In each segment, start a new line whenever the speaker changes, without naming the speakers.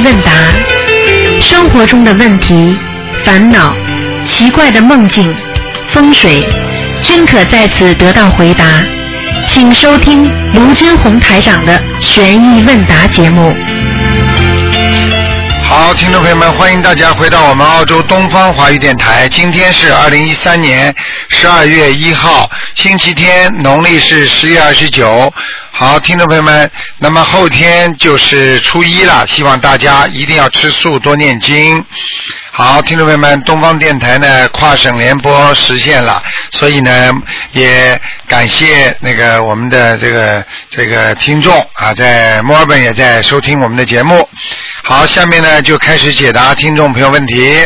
问答，生活中的问题、烦恼、奇怪的梦境、风水，均可在此得到回答。请收听卢军红台长的悬疑问答节目。
好，听众朋友们，欢迎大家回到我们澳洲东方华语电台。今天是二零一三年十二月一号，星期天，农历是十月二十九。好，听众朋友们，那么后天就是初一了，希望大家一定要吃素，多念经。好，听众朋友们，东方电台呢跨省联播实现了，所以呢也感谢那个我们的这个这个听众啊，在墨尔本也在收听我们的节目。好，下面呢就开始解答听众朋友问题。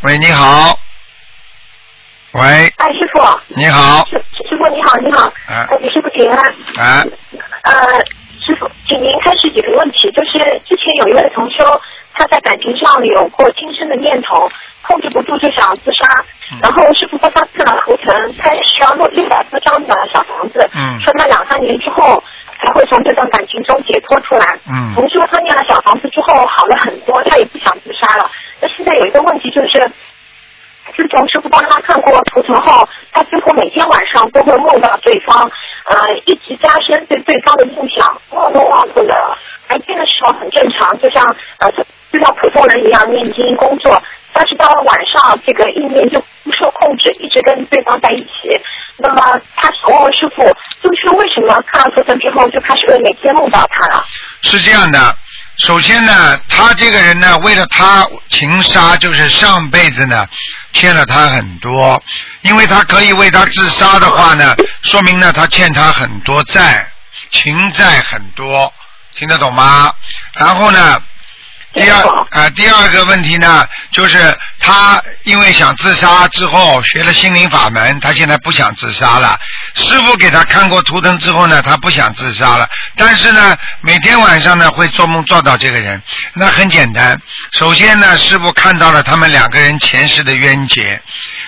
喂，你好。喂，
哎，师傅。
你好。
你好，你好。
啊
呃，给师傅请安。
啊，
呃，师傅，请您开始几个问题，就是之前有一位同修，他在感情上有过轻生的念头，控制不住就想自杀，
嗯
然后师傅帮他看了图腾，他需要六六百多张的小房子，
嗯
说他两三年之后才会从这段感情中解脱出来。
嗯
同修他念了小房子之后好了很多，他也不想自杀了。那现在有一个问题就是。自从师傅帮他看过图腾后，他几乎每天晚上都会梦到对方，呃，一直加深对对方的印象，梦都忘不了。白天的时候很正常，就像呃就像普通人一样念经工作，但是到了晚上，这个意念就不受控制，一直跟对方在一起。那么他想问问师傅，就是为什么看了图腾之后就开始会每天梦到他了？
是这样的，首先呢，他这个人呢，为了他情杀，就是上辈子呢欠了他很多，因为他可以为他自杀的话呢，说明呢他欠他很多债，情债很多，听得懂吗？然后呢，第二啊、呃第二个问题呢，就是他因为想自杀之后学了心灵法门，他现在不想自杀了。师傅给他看过图腾之后呢，他不想自杀了，但是呢，每天晚上呢会做梦做到这个人。那很简单，首先呢，师傅看到了他们两个人前世的冤结。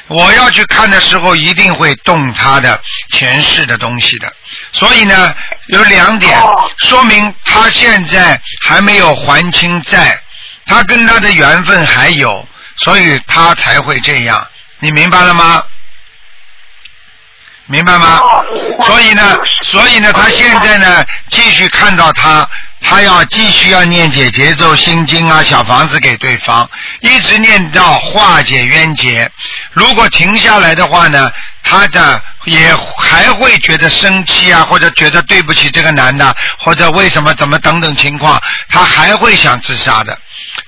我要去看的时候，一定会动他的前世的东西的。所以呢，有两点
哦
说明他现在还没有还清债，他跟他的缘分还有，所以他才会这样。你明白了吗？明白吗？所以呢，所以呢，他现在呢，继续看到他，他要继续要念解节奏心经啊，小房子给对方，一直念到化解冤结。如果停下来的话呢，他的也还会觉得生气啊，或者觉得对不起这个男的，或者为什么怎么等等情况，他还会想自杀的。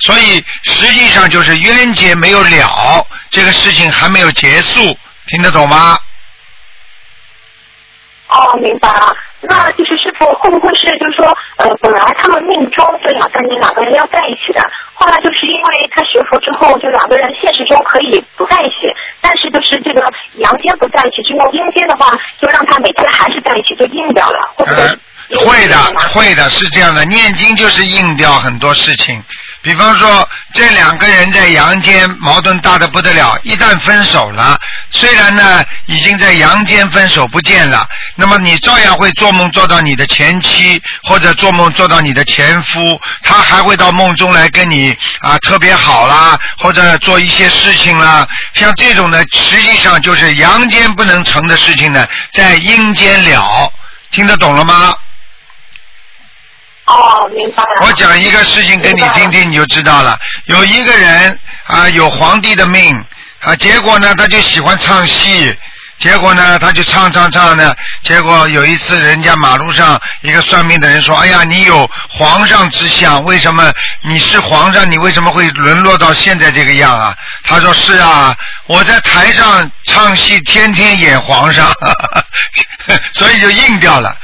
所以实际上就是冤结没有了，这个事情还没有结束，听得懂吗？
哦，明白了。那就是师傅会不会是就是说，呃，本来他们命中这两三年两个人要在一起的，后来就是因为他学佛之后，就两个人现实中可以不在一起，但是就是这个阳间不在一起之后，阴间的话就让他每天还是在一起，就硬掉了，会不会
呃？会的，会的，是这样的。念经就是硬掉很多事情，比方说这两个人在阳间矛盾大的不得了，一旦分手了，虽然呢已经在阳间分手不见了，那么你照样会做梦做到你的前妻，或者做梦做到你的前夫，他还会到梦中来跟你啊特别好啦，或者做一些事情啦，像这种呢，实际上就是阳间不能成的事情呢，在阴间了，听得懂了吗？
哦，明白了。
我讲一个事情给你听听，你就知道了。有一个人啊，有皇帝的命啊，结果呢，他就喜欢唱戏。结果呢，他就唱唱唱呢。结果有一次，人家马路上一个算命的人说：“哎呀，你有皇上之相，为什么你是皇上？你为什么会沦落到现在这个样啊？”他说：“是啊，我在台上唱戏，天天演皇上，所以就硬掉了。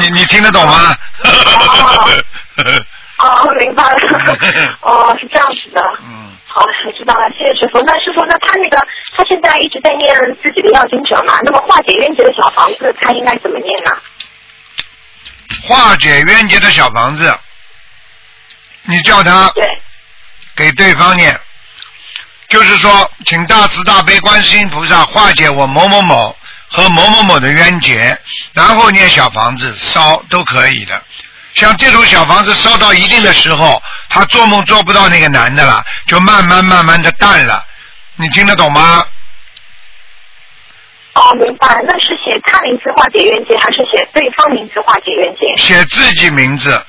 你你听得懂吗？”
哦，明白了。哦，是这样子的。
嗯。
好，我知道了，谢谢师傅。那师傅，那他那个他现在一直在念自己的要经者嘛？那么化解冤结的小房子，他应该怎么念呢？
化解冤结的小房子，你叫他
对，
给对方念，就是说，请大慈大悲观世音菩萨化解我某某某和某某某的冤结，然后念小房子烧都可以的。像这种小房子烧到一定的时候，他做梦做不到那个男的了，就慢慢慢慢的淡了。你听得懂吗？
哦，明白。那是写他名字化解冤结，还是写对方名字化解冤结？
写自己名字，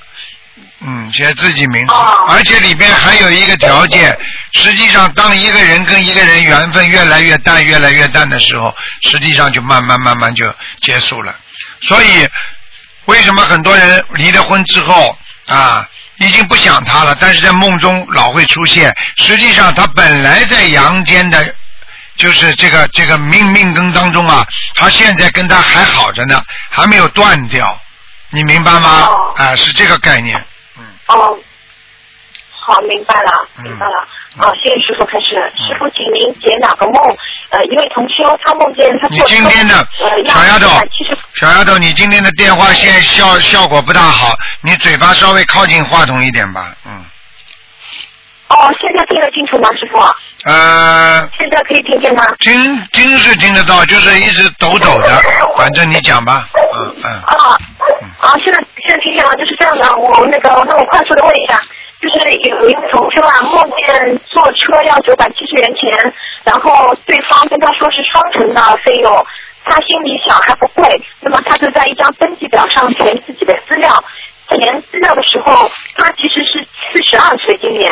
嗯，写自己名字，
哦
而且里边还有一个条件，实际上当一个人跟一个人缘分越来越淡、越来越淡的时候，实际上就慢慢慢慢就结束了。所以，为什么很多人离了婚之后啊，已经不想他了，但是在梦中老会出现，实际上他本来在阳间的。就是这个这个命命根当中啊，他现在跟他还好着呢，还没有断掉，你明白吗？
哦
啊，是这个概念。嗯，
哦，好，明白了，
嗯
明白了。啊，谢谢师傅开始。师傅，请您解哪个梦。呃，一位同修他梦见他
你
做
今天的
呃
小丫头小丫头，你今天的电话线效效果不大好，你嘴巴稍微靠近话筒一点吧。嗯，
哦，现在听得清楚吗，师傅？
呃，
现在可以听见吗？
听听是听得到，就是一直抖抖的，反正你讲吧。嗯嗯。
啊啊，现在现在听见了，就是这样的。我那个，那我快速的问一下，就是有一个同学啊，梦见坐车要九百七十元钱，然后对方跟他说是双程的费用，他心里想还不贵，那么他就在一张登记表上填自己的资料。填资料的时候，他其实是四十二岁今年，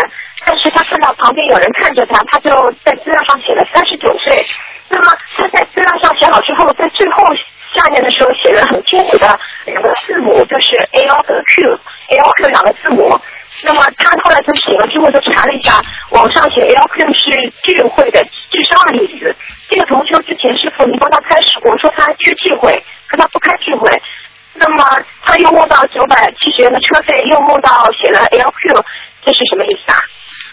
但是他看到旁边有人看着他，他就在资料上写了三十九岁。那么他在资料上写好之后，在最后下面的时候写了很清楚的两个字母，就是 L 和 Q，L Q 两个字母。那么他后来就醒了之后就查了一下，网上写 L Q 是智慧的智商的意思。这个同学之前师傅您帮他开始过，说他缺智慧，可他不开智慧。那么他又梦到九百七十元的车费，又梦到写了 L Q，这是什么意思啊？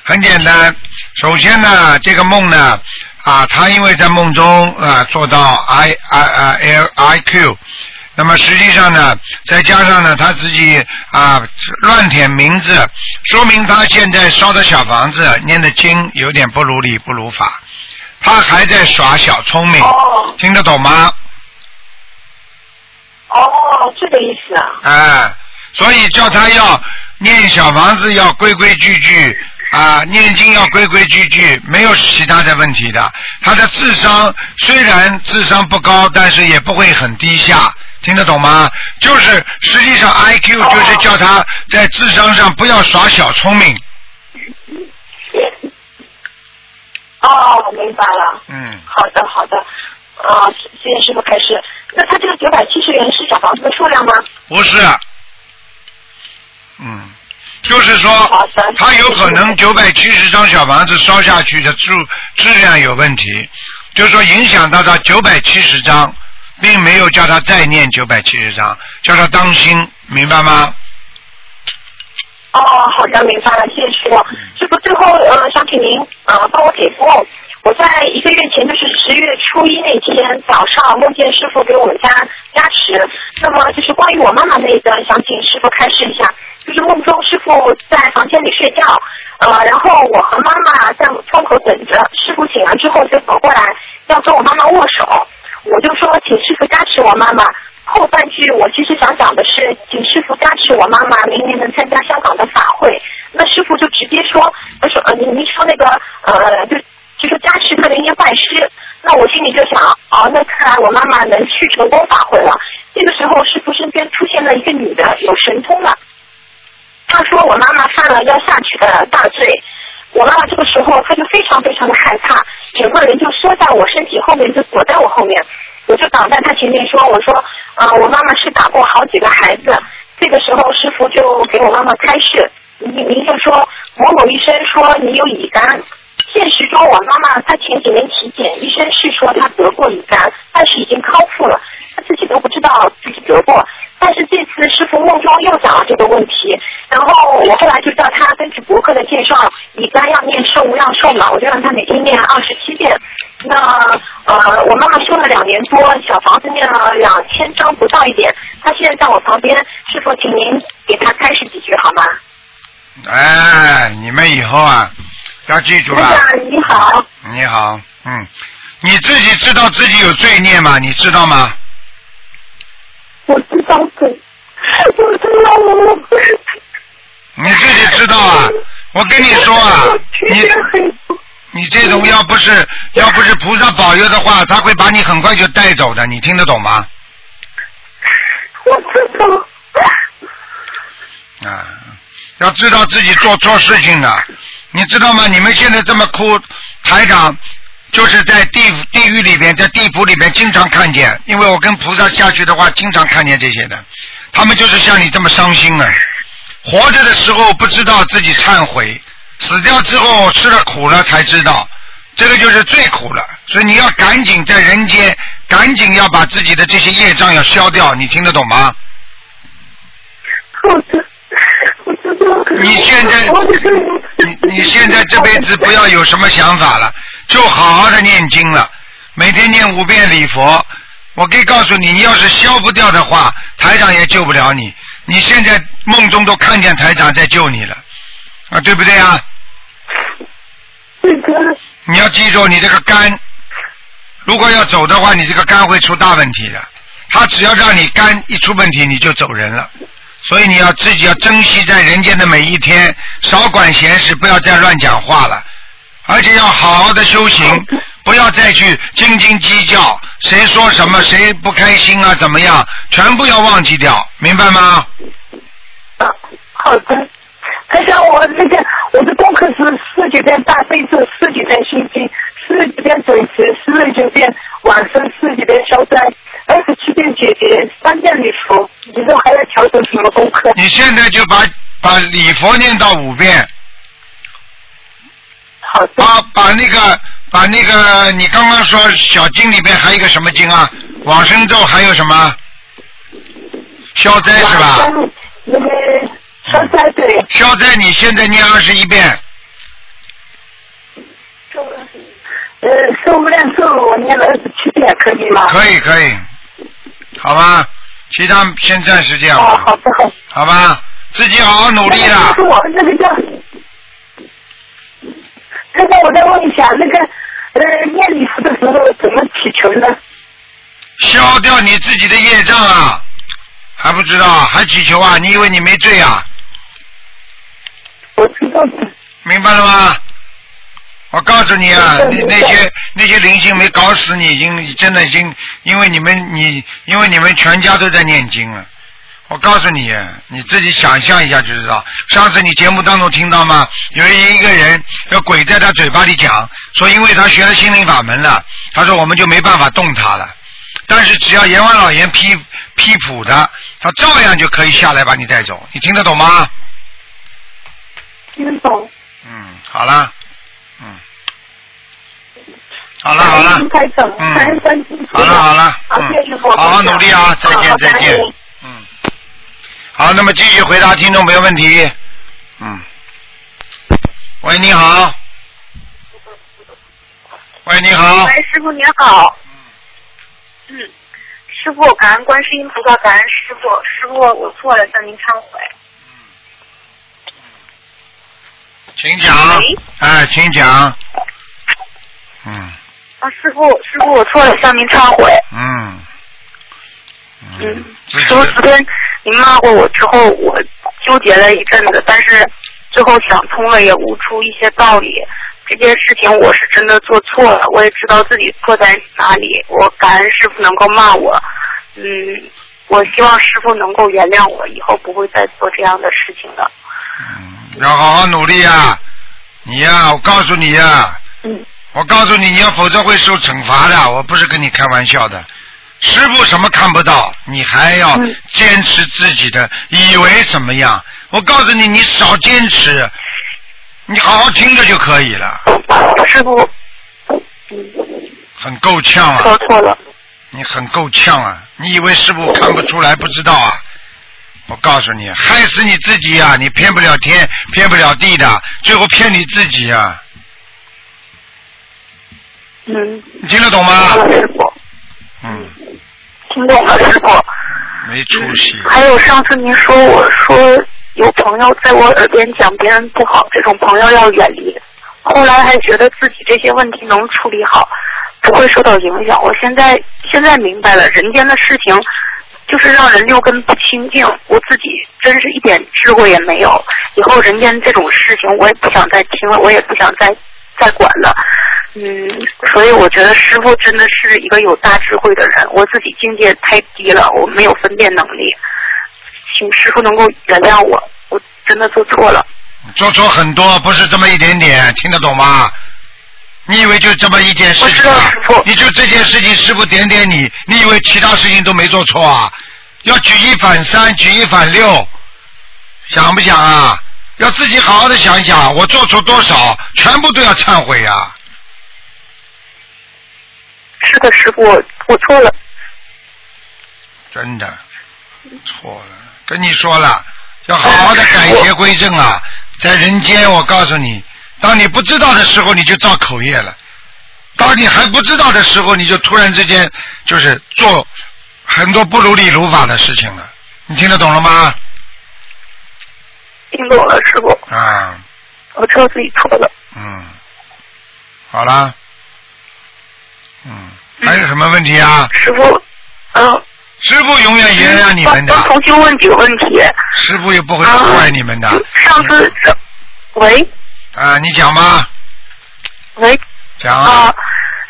很简单，首先呢，这个梦呢，啊，他因为在梦中啊做到 I I I L I Q 那么实际上呢，再加上呢他自己啊乱填名字，说明他现在烧的小房子念的经有点不如理不如法，他还在耍小聪明，
哦
听得懂吗？
哦，这个意思啊。
哎，所以叫他要念小房子要规规矩矩啊，念经要规规矩矩，没有其他的问题的。他的智商虽然智商不高，但是也不会很低下，听得懂吗？就是实际上 IQ 就是叫他在智商上不要耍小聪明。
哦，我明白了。
嗯，
好的，好的。啊，谢谢师傅开始。那他这个九百七十元是小房子的数量吗？
不是。嗯，就是说他有可能九百七十张小房子烧下去的质质量有问题，就是说影响到他九百七十张，并没有叫他再念九百七十张，叫他当心，明白吗？
哦，好的，明白了，谢谢师傅。师傅，最后呃，想请您呃帮我解梦。我在一个月前，就是十月初一那天早上，梦见师傅给我们家加持。那么就是关于我妈妈那一段，想请师傅开示一下。就是梦中师傅在房间里睡觉，呃，然后我和妈妈在窗口等着，师傅醒了之后就走过来要跟我妈妈握手，我就说请师傅加持我妈妈。后半句我其实想讲的是，请师傅加持我妈妈明年能参加香港的法会。那师傅就直接说，他说呃，您您说那个呃，就就说加持他明年拜师。那我心里就想，哦，那看来我妈妈能去成功法会了。这个时候，师傅身边出现了一个女的，有神通了。她说我妈妈犯了要下去的大罪。我妈妈这个时候，她就非常非常的害怕，整个人就缩在我身体后面，就躲在我后面。我就挡在她前面说：“我说，啊、我妈妈是打过好几个孩子。”这个时候，师傅就给我妈妈开示，您您就说某某医生说你有乙肝。现实中，我妈妈她前几年体检，医生是说她得过乙肝，但是已经康复了，她自己都不知道自己得过。但是这次师傅梦中又讲了这个问题，然后我后来就叫他根据博客的介绍，乙肝要念寿无量寿嘛，我就让他每天念二十七遍。那呃，我妈妈修了两年多，小房子念了两千张不到一点，她现在在我旁边，师傅，请您给她开示几句好吗？
哎，你们以后啊，要记住了。
你好，
你好，嗯，你自己知道自己有罪孽吗？你知道吗？
我知道对。我知道我。
你自己知道啊！我跟你说啊，你你这种要不是要不是菩萨保佑的话，他会把你很快就带走的，你听得懂吗？
我知道。
啊，要知道自己做错事情的，你知道吗？你们现在这么哭，台长就是在地地狱里边，在地府里边经常看见，因为我跟菩萨下去的话，经常看见这些的，他们就是像你这么伤心啊。活着的时候不知道自己忏悔，死掉之后吃了苦了才知道，这个就是最苦了。所以你要赶紧在人间，赶紧要把自己的这些业障要消掉，你听得懂吗？
好的，我知道。
你现在，你你现在这辈子不要有什么想法了，就好好的念经了，每天念五遍礼佛。我可以告诉你，你要是消不掉的话，台长也救不了你。你现在梦中都看见台长在救你了，啊，对不对啊？你要记住，你这个肝，如果要走的话，你这个肝会出大问题的。他只要让你肝一出问题，你就走人了。所以你要自己要珍惜在人间的每一天，少管闲事，不要再乱讲话了，而且要好好的修行，不要再去斤斤计较，谁说什么谁不开心啊，怎么样，全部要忘记掉，明白吗？
啊，好的。他像我那个我的功课是十几遍大悲咒，十几遍心经，十几遍准提，十几遍往生，十九遍消灾，二十七遍解结，三遍礼佛。你说还要调整什么功课？
你现在就把把礼佛念到五遍。
好的。
把把那个把那个你刚刚说小经里边还有一个什么经啊？往生咒还有什么？消灾是吧？
那个消灾对。
消灾你现在念二十一遍。
呃，受无量寿我念了二十七遍，可以吗？
可以可以，好吧，其他先暂时这样
哦，好的好。
好吧，自己好好努力
那
啦
个。我那个叫，我再问一下，那个呃，念礼佛的时候怎么祈求呢？
消掉你自己的业障啊，还不知道还祈求啊？你以为你没罪啊？
我知道的。
明白了吗？我告诉你啊，那那些那些灵性没搞死你，已经真的已经，因为你们你因为你们全家都在念经了。我告诉你，你自己想象一下就知道。上次你节目当中听到吗？有一个人，有鬼在他嘴巴里讲，说因为他学了心灵法门了，他说我们就没办法动他了。但是只要阎王老爷批批捕他，他照样就可以下来把你带走。你听得懂吗？
听得懂。
嗯，好了，嗯，好了好了，嗯。好了好了，嗯，好好努力啊，再见再见，嗯，好，那么继续回答听众朋友问题，嗯，喂，你好，喂，你好，
喂，师傅您好。嗯，师傅，感恩观世音菩萨，感恩师傅。师傅，我错了，向您忏悔。
请讲，哎，请讲，嗯
啊，师傅，师傅，我错了，向您忏悔。
嗯，
嗯，师傅，昨天您骂过我之后，我纠结了一阵子，但是最后想通了，也悟出一些道理。这件事情我是真的做错了，我也知道自己错在哪里。我感恩师傅能够骂我，嗯，我希望师傅能够原谅我，以后不会再做这样的事情了。
嗯，要好好努力啊！你呀、我告诉你呀、
嗯
我告诉你，你要否则会受惩罚的。我不是跟你开玩笑的。师傅什么看不到，你还要
嗯
坚持自己的，以为什么样？我告诉你，你少坚持，你好好听着就可以了。
师傅，嗯，
很够呛啊
说
啊，
错了。
你很够呛啊！你以为师傅看不出来不知道啊？我告诉你，害死你自己呀、你骗不了天，骗不了地的，最后骗你自己啊！
嗯，
你听得懂吗？
师傅，
嗯，
听懂了，师傅。
没出息。
还有上次您说我说有朋友在我耳边讲别人不好，这种朋友要远离。后来还觉得自己这些问题能处理好，不会受到影响。我现在现在明白了，人间的事情就是让人六根不清净。我自己真是一点智慧也没有，以后人间这种事情我也不想再听了，我也不想再再管了。嗯，所以我觉得师傅真的是一个有大智慧的人，我自己境界太低了，我没有分辨能力，请师傅能够原谅我，我真的做错了。
做错很多，不是这么一点点，听得懂吗？你以为就这么一件事情啊？你就这件事情，师傅点点你，你以为其他事情都没做错啊？要举一反三，举一反六，想不想啊？要自己好好的想一想，我做错多少，全部都要忏悔啊！
是的，师傅，我我错了。
真的错了，跟你说了，要好好的改邪归正啊！在人间，我告诉你。当你不知道的时候，你就造口业了；当你还不知道的时候，你就突然之间就是做很多不如理如法的事情了。你听得懂了吗？
听懂了，师傅。
啊。
我知道自己错了。
嗯。好啦。嗯。还有什么问题啊？
师傅，嗯。
师傅永远原谅你们的。
重新问几个问题。
师傅也不会破坏你们的。
上次，喂。
啊，你讲吧。
喂。
讲啊。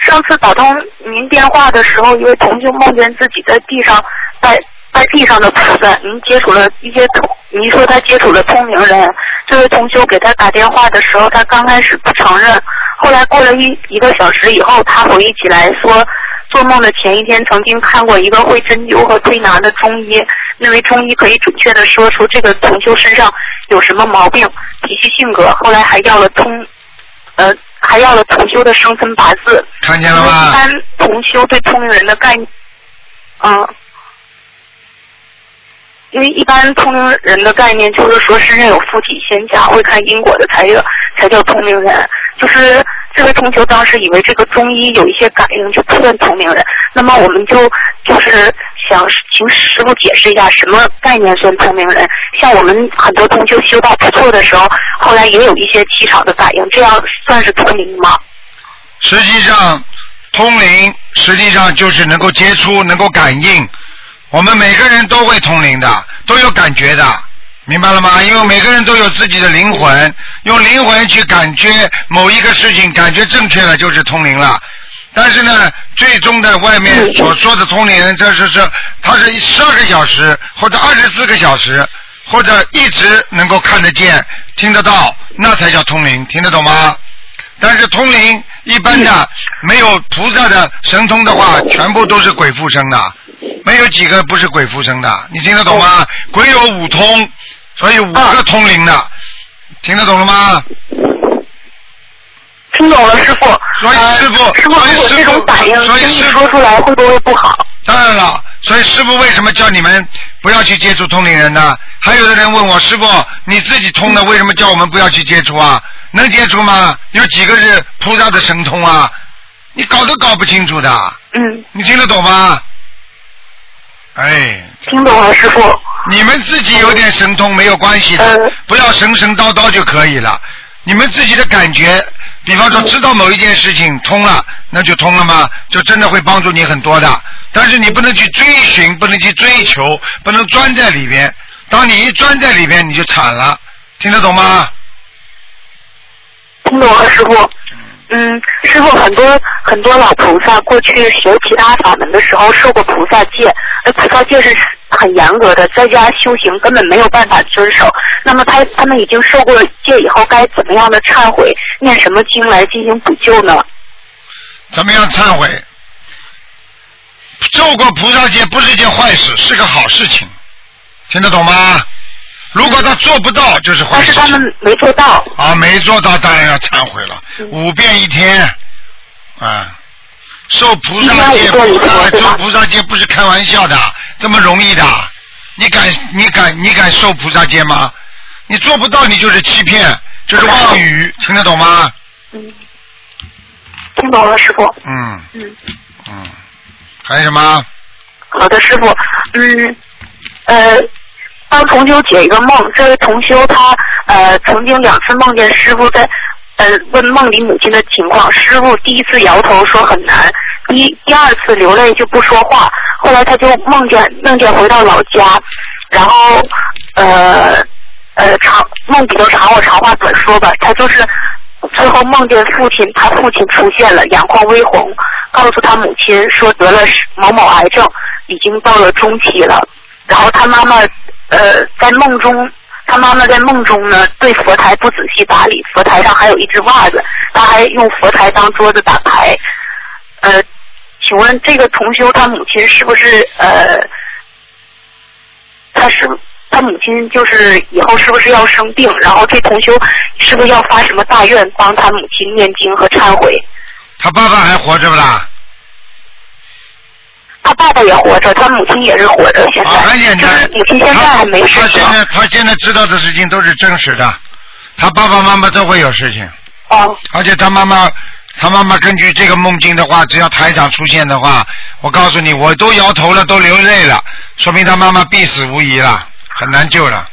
上次打通您电话的时候，一位同学梦见自己在地上拜拜地上的菩萨，您接触了一些通，您说他接触了通灵人。这位同修给他打电话的时候，他刚开始不承认，后来过了一一个小时以后，他回忆起来说，做梦的前一天曾经看过一个会针灸和推拿的中医。那位中医可以准确的说出这个同修身上有什么毛病、脾气性格。后来还要了通，呃，还要了同修的生辰八字。
看见了吗？
一般同修对通灵人的概念，嗯，因为一般通灵人的概念就是说身上有附体仙家，会看因果的才叫才叫通灵人。就是这位同修当时以为这个中医有一些感应就不算通灵人，那么我们就就是。想请师傅解释一下什么概念算通灵人？像我们很多同修修到不错的时候，后来也有一些气场的感应，这样算是通灵吗？
实际上，通灵实际上就是能够接触、能够感应。我们每个人都会通灵的，都有感觉的，明白了吗？因为每个人都有自己的灵魂，用灵魂去感觉某一个事情，感觉正确了就是通灵了。但是呢，最终的外面所说的通灵人，这是是他是十二个小时或者二十四个小时，或者一直能够看得见、听得到，那才叫通灵，听得懂吗？但是通灵一般的没有菩萨的神通的话，全部都是鬼附身的，没有几个不是鬼附身的，你听得懂吗？鬼有五通，所以五个通灵的，听得懂了吗？
听懂了，师傅。
所以师傅，
师傅，如果这种反应，轻易说出来会不会不好？
当然了，所以师傅为什么叫你们不要去接触通灵人呢？还有的人问我，师傅你自己通的，为什么叫我们不要去接触啊？能接触吗？有几个是菩萨的神通啊？你搞都搞不清楚的。
嗯。
你听得懂吗？哎。
听懂了，师傅。
你们自己有点神通没有关系的，不要神神叨叨就可以了。你们自己的感觉。比方说，知道某一件事情通了，那就通了吗？就真的会帮助你很多的。但是你不能去追寻，不能去追求，不能钻在里边。当你一钻在里边，你就惨了。听得懂吗？
听懂了，师傅。嗯，师傅，很多很多老菩萨过去学其他法门的时候受过菩萨戒，那菩萨戒是很严格的，在家修行根本没有办法遵守。那么他他们已经受过戒以后，该怎么样的忏悔，念什么经来进行补救呢？
怎么样忏悔？受过菩萨戒不是一件坏事，是个好事情，听得懂吗？如果他做不到，就是坏事。
但是他们没做到。
啊，没做到，当然要忏悔了。五遍一天，啊，受菩萨戒，受菩萨戒不是开玩笑的，这么容易的？你敢，你敢，你敢受菩萨戒吗？你做不到，你就是欺骗，就是妄语，听得懂吗？
嗯，听懂了，师傅。
嗯。嗯。嗯。还有什么？
好的，师傅。嗯，呃。帮同修解一个梦，这位同修他呃曾经两次梦见师傅在呃问梦里母亲的情况，师傅第一次摇头说很难，第第二次流泪就不说话，后来他就梦见梦见回到老家，然后呃呃长梦比较长，我长话短说吧，他就是最后梦见父亲，他父亲出现了，眼眶微红，告诉他母亲说得了某某癌症，已经到了中期了。然后他妈妈呃在梦中，他妈妈在梦中呢对佛台不仔细打理，佛台上还有一只袜子，他还用佛台当桌子打牌。呃，请问这个同修他母亲是不是呃，他是他母亲就是以后是不是要生病？然后这同修是不是要发什么大愿帮他母亲念经和忏悔？
他爸爸还活着不啦？
他爸爸也活着，他母亲也是活着，现在、
啊，很简单
就是，母亲现在还没
他他现。在他现在知道的事情都是真实的，他爸爸妈妈都会有事情，
哦
而且他妈妈，他妈妈根据这个梦境的话，只要台长出现的话，我告诉你，我都摇头了，都流泪了，说明他妈妈必死无疑了，很难救了。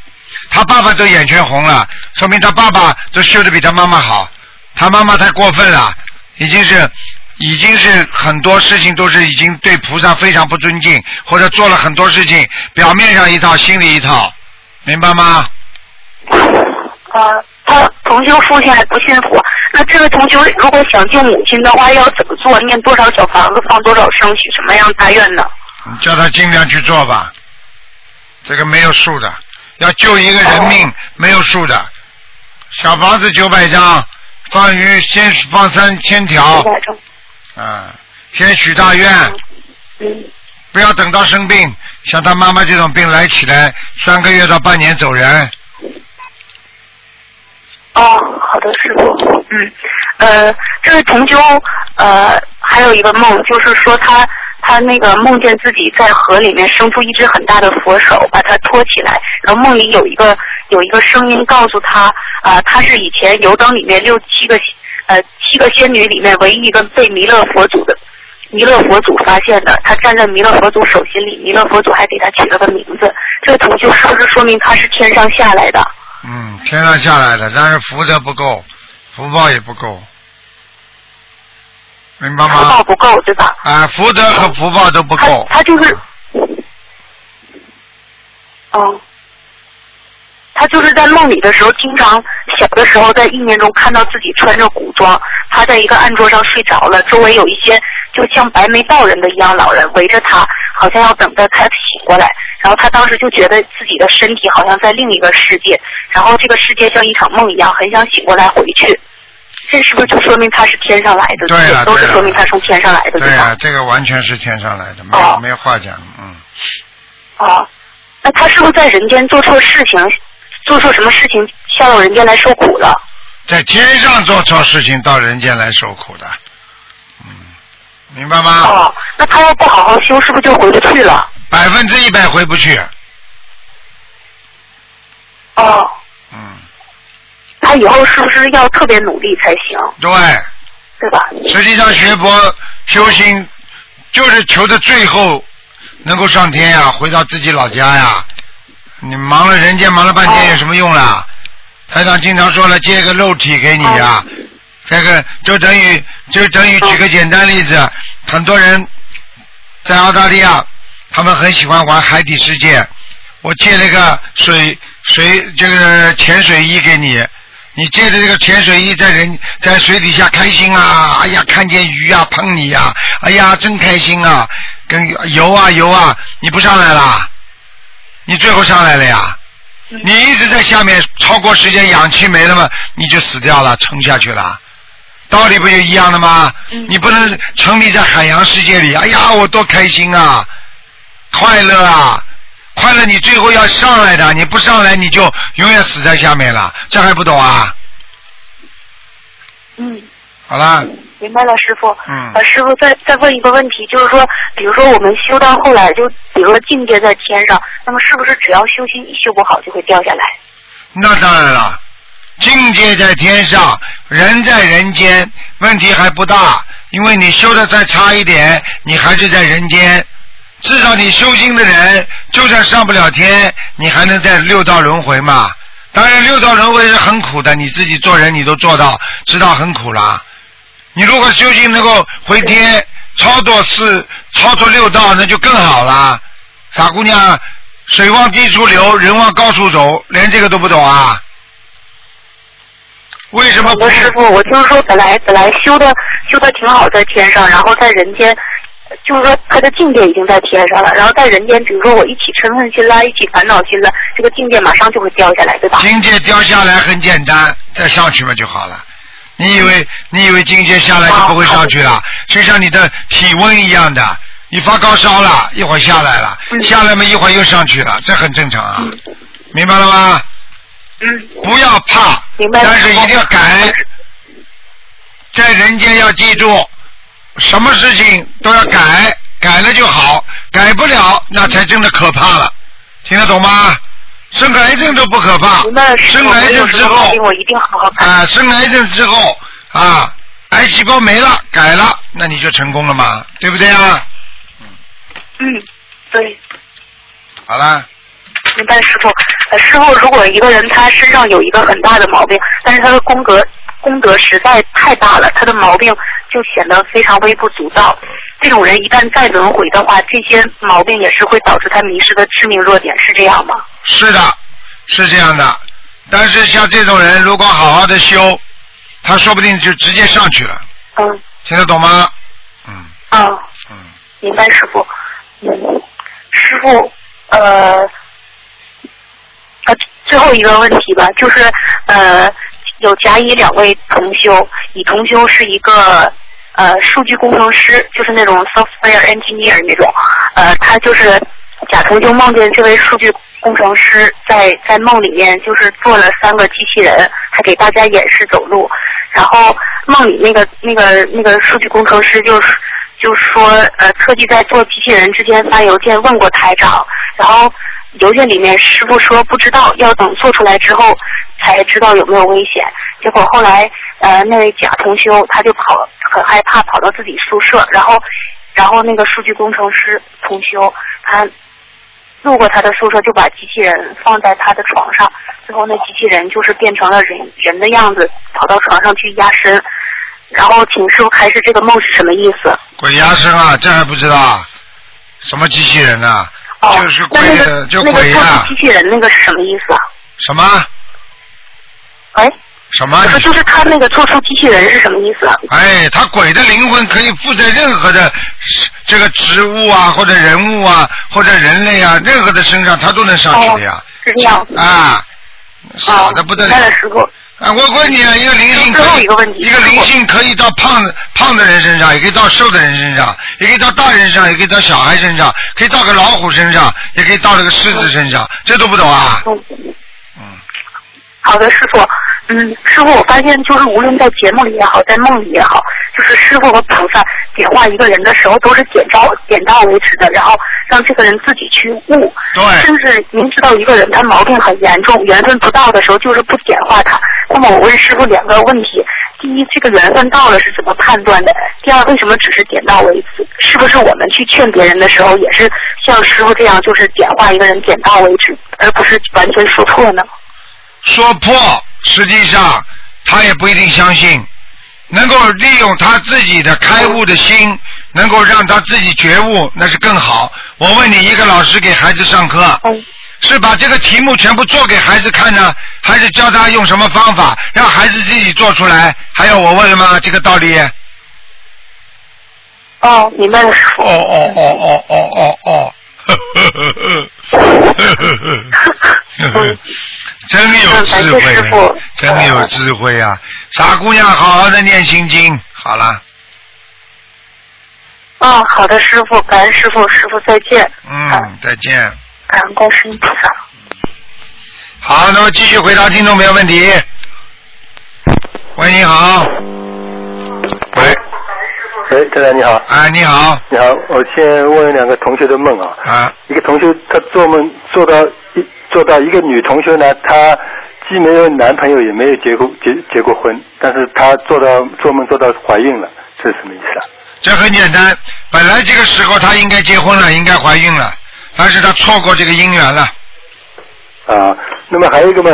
他爸爸都眼圈红了，说明他爸爸都修的比他妈妈好，他妈妈太过分了，已经是。已经是很多事情都是已经对菩萨非常不尊敬，或者做了很多事情，表面上一套，心里一套，明白吗？
呃，他同修父亲还不信佛，那这位同修如果想救母亲的话，要怎么做？念多少小房子，放多少生许什么样大愿呢？
你叫他尽量去做吧，这个没有数的，要救一个人命没有数的。小房子九百张，放鱼先放三千条。啊，先许大愿，
嗯，
不要等到生病，像他妈妈这种病来起来，三个月到半年走人。
哦，好的，师傅。嗯，呃，这位同修呃还有一个梦，就是说他他那个梦见自己在河里面生出一只很大的佛手，把他托起来，然后梦里有一个有一个声音告诉他，啊、他是以前油灯里面六七个呃七个仙女里面唯一一个被弥勒佛祖的。弥勒佛祖发现的，他站在弥勒佛祖手心里，弥勒佛祖还给他取了个名字。这个图就是不是说明他是天上下来的？
嗯，天上下来的，但是福德不够，福报也不够，明白吗
福报？不够，对吧？
啊，福德和福报都不
他
够。
他就是，哦，他就是在梦里的时候，经常小的时候在意念中看到自己穿着古装，他在一个案桌上睡着了，周围有一些就像白眉道人的一样老人围着他，好像要等着他醒过来。然后他当时就觉得自己的身体好像在另一个世界，然后这个世界像一场梦一样，很想醒过来回去。这是不是就说明他是天上来的？
对
都是说明他从天上来的，吧？
对啊，这个完全是天上来的，没有、
哦
没有话讲，嗯。
啊，那他是不是在人间做错事情，做错什么事情，下到人间来受苦了？
在天上做错事情，到人间来受苦的，嗯，明白吗？
哦，那他要不好好修，是不是就回不去了？
百分之一百回不去，
哦，
嗯，
他以后是不是要特别努力才行？
对。
对吧？
实际上学佛修心，就是求着最后能够上天呀，回到自己老家呀。你忙了人间忙了半天有什么用啦？台长经常说了，借个肉体给你呀，这个就等于就等于举个简单例子，很多人在澳大利亚，他们很喜欢玩海底世界。我借了个水水这个潜水衣给你，你借着这个潜水衣在人在水底下开心啊！哎呀，看见鱼啊碰你呀、哎呀，真开心啊！跟游啊游啊，你不上来啦？你最后上来了呀？你一直在下面，超过时间氧气没了嘛，你就死掉了，沉下去了。道理不就一样的吗？你不能沉迷在海洋世界里。哎呀，我多开心啊，快乐啊！快乐，你最后要上来的，你不上来你就永远死在下面了，这还不懂啊？
嗯，
好了，
明白了，师傅。
嗯
呃，师傅再再问一个问题，就是说，比如说我们修到后来，就比如说境界在天上，那么是不是只要修心一修不好就会掉下来？
那当然了，境界在天上，人在人间，问题还不大，因为你修的再差一点，你还是在人间。至少你修心的人，就算上不了天，你还能在六道轮回嘛。当然，六道轮回是很苦的，你自己做人你都做到，知道很苦啦。你如果修行能够回天，操作四，操作六道，那就更好了。傻姑娘，水往低处流，人往高处走，连这个都不懂啊？为什么不
好的？师傅，我听说本来本来修的修的挺好，在天上，然后在人间，就是说他的境界已经在天上了，然后在人间，比如说我一起嗔恨心了，一起烦恼心了，这个境界马上就会掉下来，对吧？
境界掉下来很简单，再上去嘛就好了。你以为你以为今天下来就不会上去了？就像你的体温一样的，你发高烧了，一会儿下来了，
嗯。
下来嘛一会儿又上去了，这很正常啊，明白了吗？
嗯，
不要怕，但是一定要改，在人间要记住，什么事情都要改，改了就好，改不了那才真的可怕了，听得懂吗？生癌症都不可怕生癌症之后
我一定好好改。
啊，生癌症之后啊，癌细胞没了，改了，那你就成功了嘛，对不对啊？
嗯，对。
好啦，
明白，师傅。呃，师傅，如果一个人他身上有一个很大的毛病，但是他的功德功德实在太大了，他的毛病就显得非常微不足道。这种人一旦再轮回的话，这些毛病也是会导致他迷失的致命弱点，是这样吗？
是的，是这样的。但是像这种人，如果好好的修，他说不定就直接上去了，
嗯
听得懂吗？嗯
啊，
嗯，
明白，师傅。嗯，师傅，呃，呃，最后一个问题吧，就是呃，有甲乙两位同修，乙同修是一个呃数据工程师，就是那种 software engineer 那种，呃，他就是甲同修梦见这位数据工程师在在梦里面就是做了三个机器人，还给大家演示走路，然后梦里那个那个那个数据工程师就是。就说呃，特地在做机器人之前发邮件问过台长，然后邮件里面师傅说不知道，要等做出来之后才知道有没有危险。结果后来呃那位甲同修他就跑很害怕，跑到自己宿舍，然后然后那个数据工程师同修他路过他的宿舍就把机器人放在他的床上，最后那机器人就是变成了人人的样子，跑到床上去压身。然后请师傅开示这个梦是什么意思？
鬼压身啊，这还不知道啊？什么机器人啊、
哦，
就是鬼的，
个那个
就鬼呀、
做出机器人那个是什么意思啊？
什么
哎，
什么
就是他那个做出机器人是什么意思啊？
哎，他鬼的灵魂可以附在任何的这个植物啊，或者人物啊，或者人类啊，任何的身上，他都能上去的呀。
是这样子。
啊，傻
哦，
的不得了
明白了，。师傅。
啊，我问你啊，一个灵性可以
一个问题
一个灵性可以到胖的胖的人身上，也可以到瘦的人身上，也可以到大人身上，也可以到小孩身上，可以到个老虎身上，也可以到这个狮子身上，这都不懂啊？
嗯，
嗯，
好的，师傅。嗯，师傅，我发现就是无论在节目里也好，在梦里也好，就是师傅和菩萨点化一个人的时候，都是点到点到为止的，然后让这个人自己去悟。
对
甚至您知道一个人他毛病很严重，缘分不到的时候，就是不点化他。那么我问师傅两个问题：第一，这个缘分到了是怎么判断的？第二，为什么只是点到为止？是不是我们去劝别人的时候，也是像师傅这样，就是点化一个人点到为止，而不是完全说破呢？
说破，实际上他也不一定相信。能够利用他自己的开悟的心，能够让他自己觉悟，那是更好。我问你，一个老师给孩子上课，
嗯。
是把这个题目全部做给孩子看呢，还是教他用什么方法让孩子自己做出来？还要我问了吗？这个道理？
哦，明白了。
哦哦哦哦哦哦哦，呵呵呵呵呵呵，真有智慧真有智慧啊！傻姑娘，好好的念心经，好了，
哦，好的，师傅，感恩师傅，师傅再见。
嗯，再见。
感恩观世音菩萨。
好，那么继续回答听众朋友问题。喂，你好。喂，
喂，太太你好，
啊，你好，
你好，我先问两个同学的梦啊。
啊，
一个同学他做梦做到一做到一个女同学呢，她既没有男朋友也没有结过结结过婚，但是她做到做梦做到怀孕了，这是什么意思啊？
这很简单，本来这个时候她应该结婚了，应该怀孕了，但是她错过这个姻缘了。
啊，那么还有一个嘛，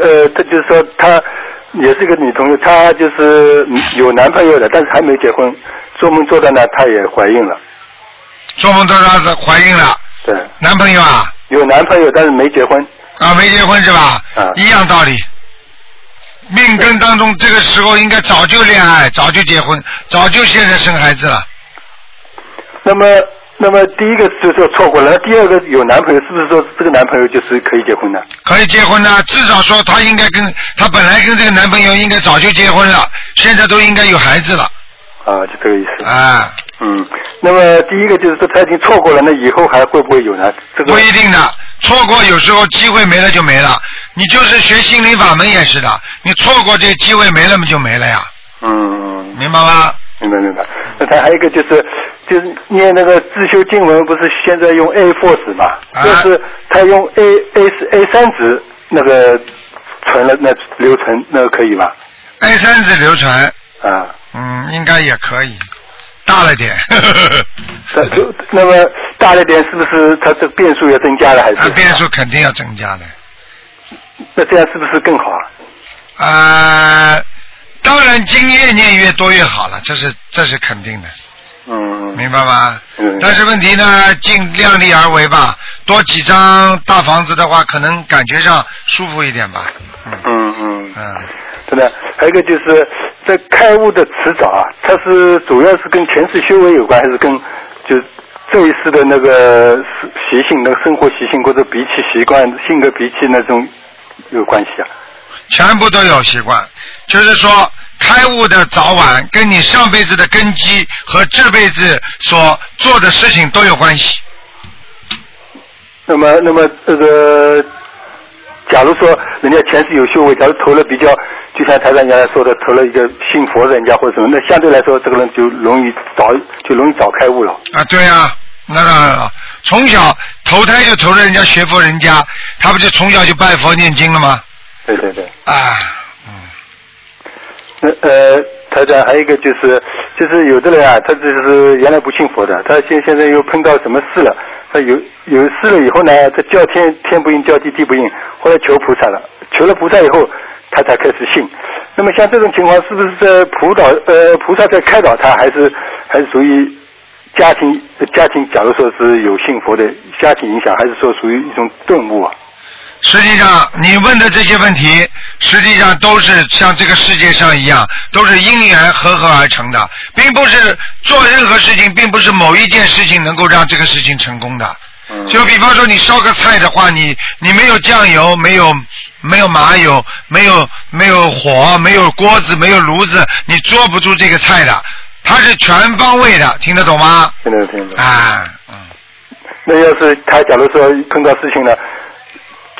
呃，这就是说她也是一个女同学，她就是有男朋友的，但是还没结婚。做梦做到呢，她也怀孕了。
做梦做到是怀孕了，
对，
男朋友啊
有男朋友，但是没结婚。
啊没结婚是吧？
啊
一样道理。命根当中这个时候应该早就恋爱，早就结婚，早就现在生孩子了。
那么，那么第一个就是说错过了，第二个有男朋友，是不是说这个男朋友就是可以结婚的？
可以结婚的，至少说她应该跟她本来跟这个男朋友应该早就结婚了，现在都应该有孩子了。
啊，就这个意思。
啊，
嗯，那么第一个就是说他已经错过了，那以后还会不会有呢？这个
不一定的，错过有时候机会没了就没了。你就是学心灵法门也是的，你错过这个机会没了嘛就没了呀，
嗯，
明白吗？
明白明白。那他还有一个就是就是念那个自修经文，不是现在用 A four 纸嘛？
啊
就是他用 A A A 三纸那个存了那留存那个可以吗
？A 三纸流传，
啊，
嗯，应该也可以，大了点，
那 就那么大了点，是不是它这变数要增加了还是？
啊，变数肯定要增加的。
那这样是不是更好啊？
呃，当然经越念越多越好了，这是这是肯定的，
嗯，
明白吗？
嗯
但是问题呢，尽量力而为吧，多几张大房子的话，可能感觉上舒服一点吧。嗯
嗯嗯，
嗯，
真的，还有一个就是在开悟的迟早啊，它是主要是跟前世修为有关，还是跟就这一世的那个习性、那个生活习性或者脾气习惯、性格脾气那种有关系啊？
全部都有习惯，就是说开悟的早晚跟你上辈子的根基和这辈子所做的事情都有关系。
那么，那么这个，假如说人家前世有修为，假如投了比较，就像台长原来说的，投了一个信佛的人家或者什么，那相对来说，这个人就容易早就容易早开悟了。
啊，对呀、那当然了，从小投胎就投了人家学佛人家，他不就从小就拜佛念经了吗？
对对对。
啊，嗯，
那呃，台长还有一个就是，就是有的人啊，他就是原来不信佛的，他现现在又碰到什么事了，他有有事了以后呢，他叫天天不应，叫地地不应，后来求菩萨了，求了菩萨以后，他才开始信。那么像这种情况，是不是在辅导呃菩萨在开导他，还是还是属于家庭家庭？假如说是有信佛的家庭影响，还是说属于一种顿悟啊？
实际上你问的这些问题，实际上都是像这个世界上一样，都是因缘合合而成的，并不是做任何事情，并不是某一件事情能够让这个事情成功的。
嗯
就比方说你烧个菜的话，你你没有酱油，没有没有麻油，没有没有火，没有锅子，没有炉子，你做不出这个菜的。它是全方位的，听得懂吗？
听得听得懂。
啊，嗯，
那要是他假如说碰到事情了，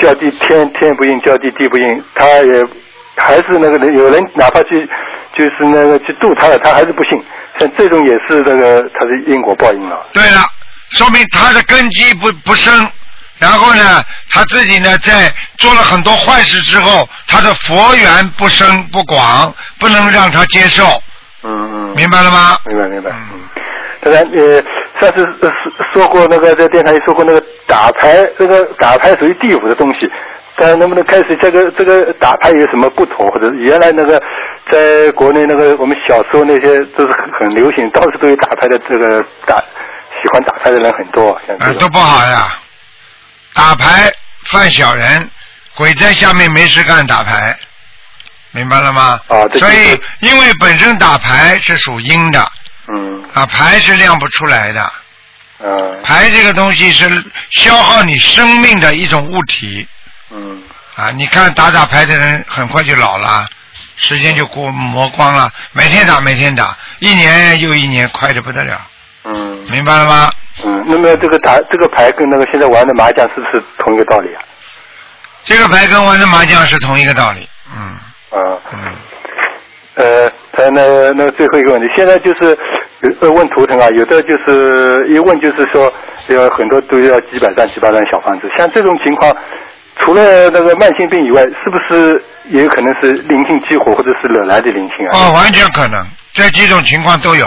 叫地天天不应，叫地地不应，他也还是那个人，有人哪怕去就是那个去度他了，他还是不信。像这种也是那个他的因果报应了。
对了，说明他的根基不不深，然后呢，他自己呢在做了很多坏事之后，他的佛缘不深不广，不能让他接受，
嗯嗯。
明白了吗？
明白明白。
嗯。
当然，呃，上次呃说说过那个在电台里说过那个打牌，这个打牌属于地府的东西。但能不能开始这个这个打牌有什么不同？或者原来那个在国内那个我们小时候那些都是很很流行，到处都有打牌的这个打喜欢打牌的人很多，像这
啊，
种
都不好呀！打牌犯小人，鬼在下面没事干打牌，明白了吗？
啊这就是
所以因为本身打牌是属阴的，
嗯
啊，牌是亮不出来的。
嗯
牌这个东西是消耗你生命的一种物体
嗯
啊！你看打打牌的人很快就老了，时间就过磨光了，每天打每天打，一年又一年，快的不得了，
嗯
明白了吗？
嗯。那么这个打这个牌跟那个现在玩的麻将是不是同一个道理啊？
这个牌跟玩的麻将是同一个道理，嗯
啊。
嗯。
呃，他那那最后一个问题，现在就是呃问图腾啊，有的就是一问就是说有很多都要几百张几百张小房子，像这种情况，除了那个慢性病以外，是不是也有可能是灵性激活或者是惹来的灵性啊？
哦，完全可能，这几种情况都有。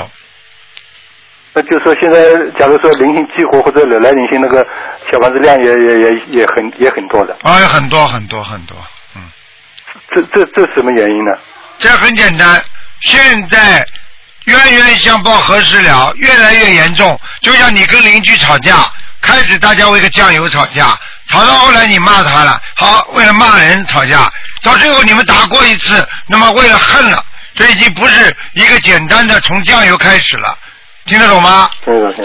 那就是说现在假如说灵性激活或者惹来灵性，那个小房子量也也也也很也很多的。
啊，有很多很多很多，嗯，
这这这什么原因呢？
这很简单，现在冤冤相报何时了，越来越严重。就像你跟邻居吵架，开始大家为个酱油吵架，吵到后来你骂他了，好，为了骂人吵架，到最后你们打过一次，那么为了恨了，这已经不是一个简单的从酱油开始了，听得懂吗？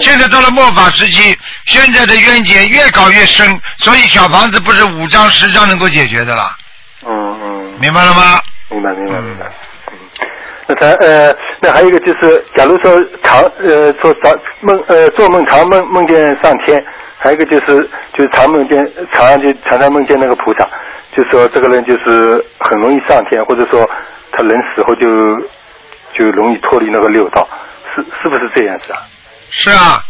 现在到了末法时期，现在的冤结越搞越深，所以小房子不是五张十张能够解决的了，
嗯嗯，
明白了吗？
明白明白明白。嗯，那他呃，那还有一个就是，假如说常呃做早梦呃做梦常梦梦见上天，还有一个就是就是常梦见常常就常常梦见那个菩萨，就说这个人就是很容易上天，或者说他人死后就就容易脱离那个六道，是是不是这样子啊？
是啊，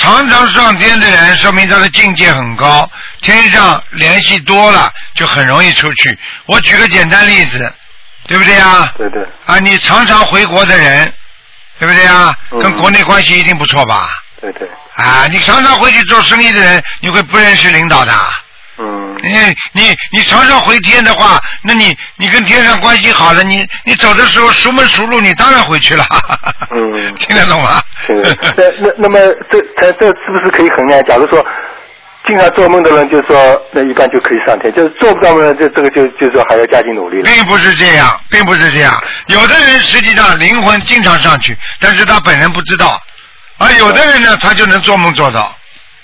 常常上天的人，说明他的境界很高，天上联系多了，就很容易出去。我举个简单例子，对不对啊？
对对，
啊，你常常回国的人，对不对啊？
嗯
跟国内关系一定不错吧？
对对，
啊，你常常回去做生意的人，你会不认识领导的。
嗯
你你你常常回天的话，那你你跟天上关系好了，你你走的时候熟门熟路，你当然回去了。
嗯
听得懂吗？
是，那那那么这这这是不是可以衡量？假如说经常做梦的人，就说那一般就可以上天；就是做不到梦的，这这个就就说还要加紧努力了。
并不是这样，并不是这样。有的人实际上灵魂经常上去，但是他本人不知道；而有的人呢，他就能做梦做到，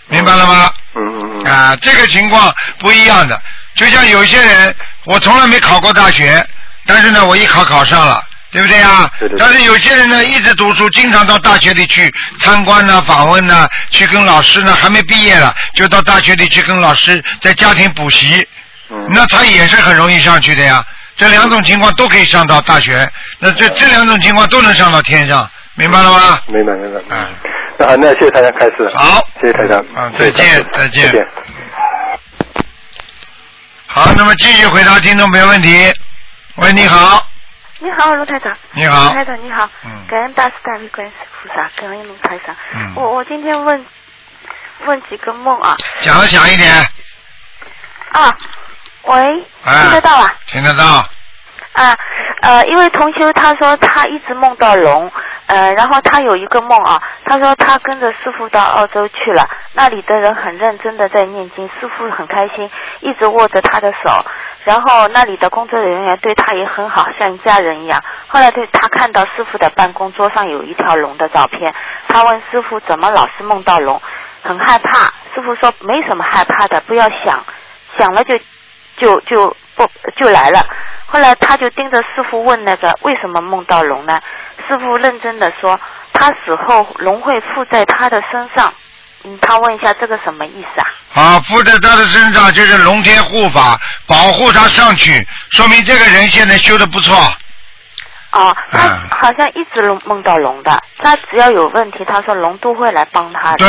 明白了吗？
嗯嗯嗯。
啊，这个情况不一样的。就像有些人，我从来没考过大学，但是呢，我一考考上了。对不对呀？
对对对
但是有些人呢，一直读书，经常到大学里去参观呢、访问呢，去跟老师呢，还没毕业了，就到大学里去跟老师在家庭补习。
嗯
那他也是很容易上去的呀。这两种情况都可以上到大学，那这这两种情况都能上到天上，明白了吗？
明白明白。
嗯。
那好，那谢谢台长开始。
好
谢谢台长。
嗯再见再见
再见。
好，那么继续回答听众朋友问题。喂，你好，
你好，卢台长。
你好
卢台长你好。
嗯
感恩大慈大悲观世菩萨，感恩卢台长。
嗯
我我今天问问几个梦啊
讲的响一点，
啊，喂，
哎
听得到啊？
听得到。
啊，呃，因为同学他说他一直梦到龙，呃，然后他有一个梦啊，他说他跟着师傅到澳洲去了，那里的人很认真的在念经，师傅很开心，一直握着他的手，然后那里的工作人员对他也很好，像一家人一样。后来对他看到师傅的办公桌上有一条龙的照片，他问师傅怎么老是梦到龙，很害怕。师傅说没什么害怕的，不要想，想了就就就不就来了。后来他就盯着师傅问那个为什么梦到龙呢？师傅认真的说，他死后龙会附在他的身上。嗯，他问一下这个什么意思啊？
啊，附在他的身上就是龙天护法，保护他上去，说明这个人现在修的不错。
哦，他
嗯
好像一直梦梦到龙的，他只要有问题，他说龙都会来帮他的。
对，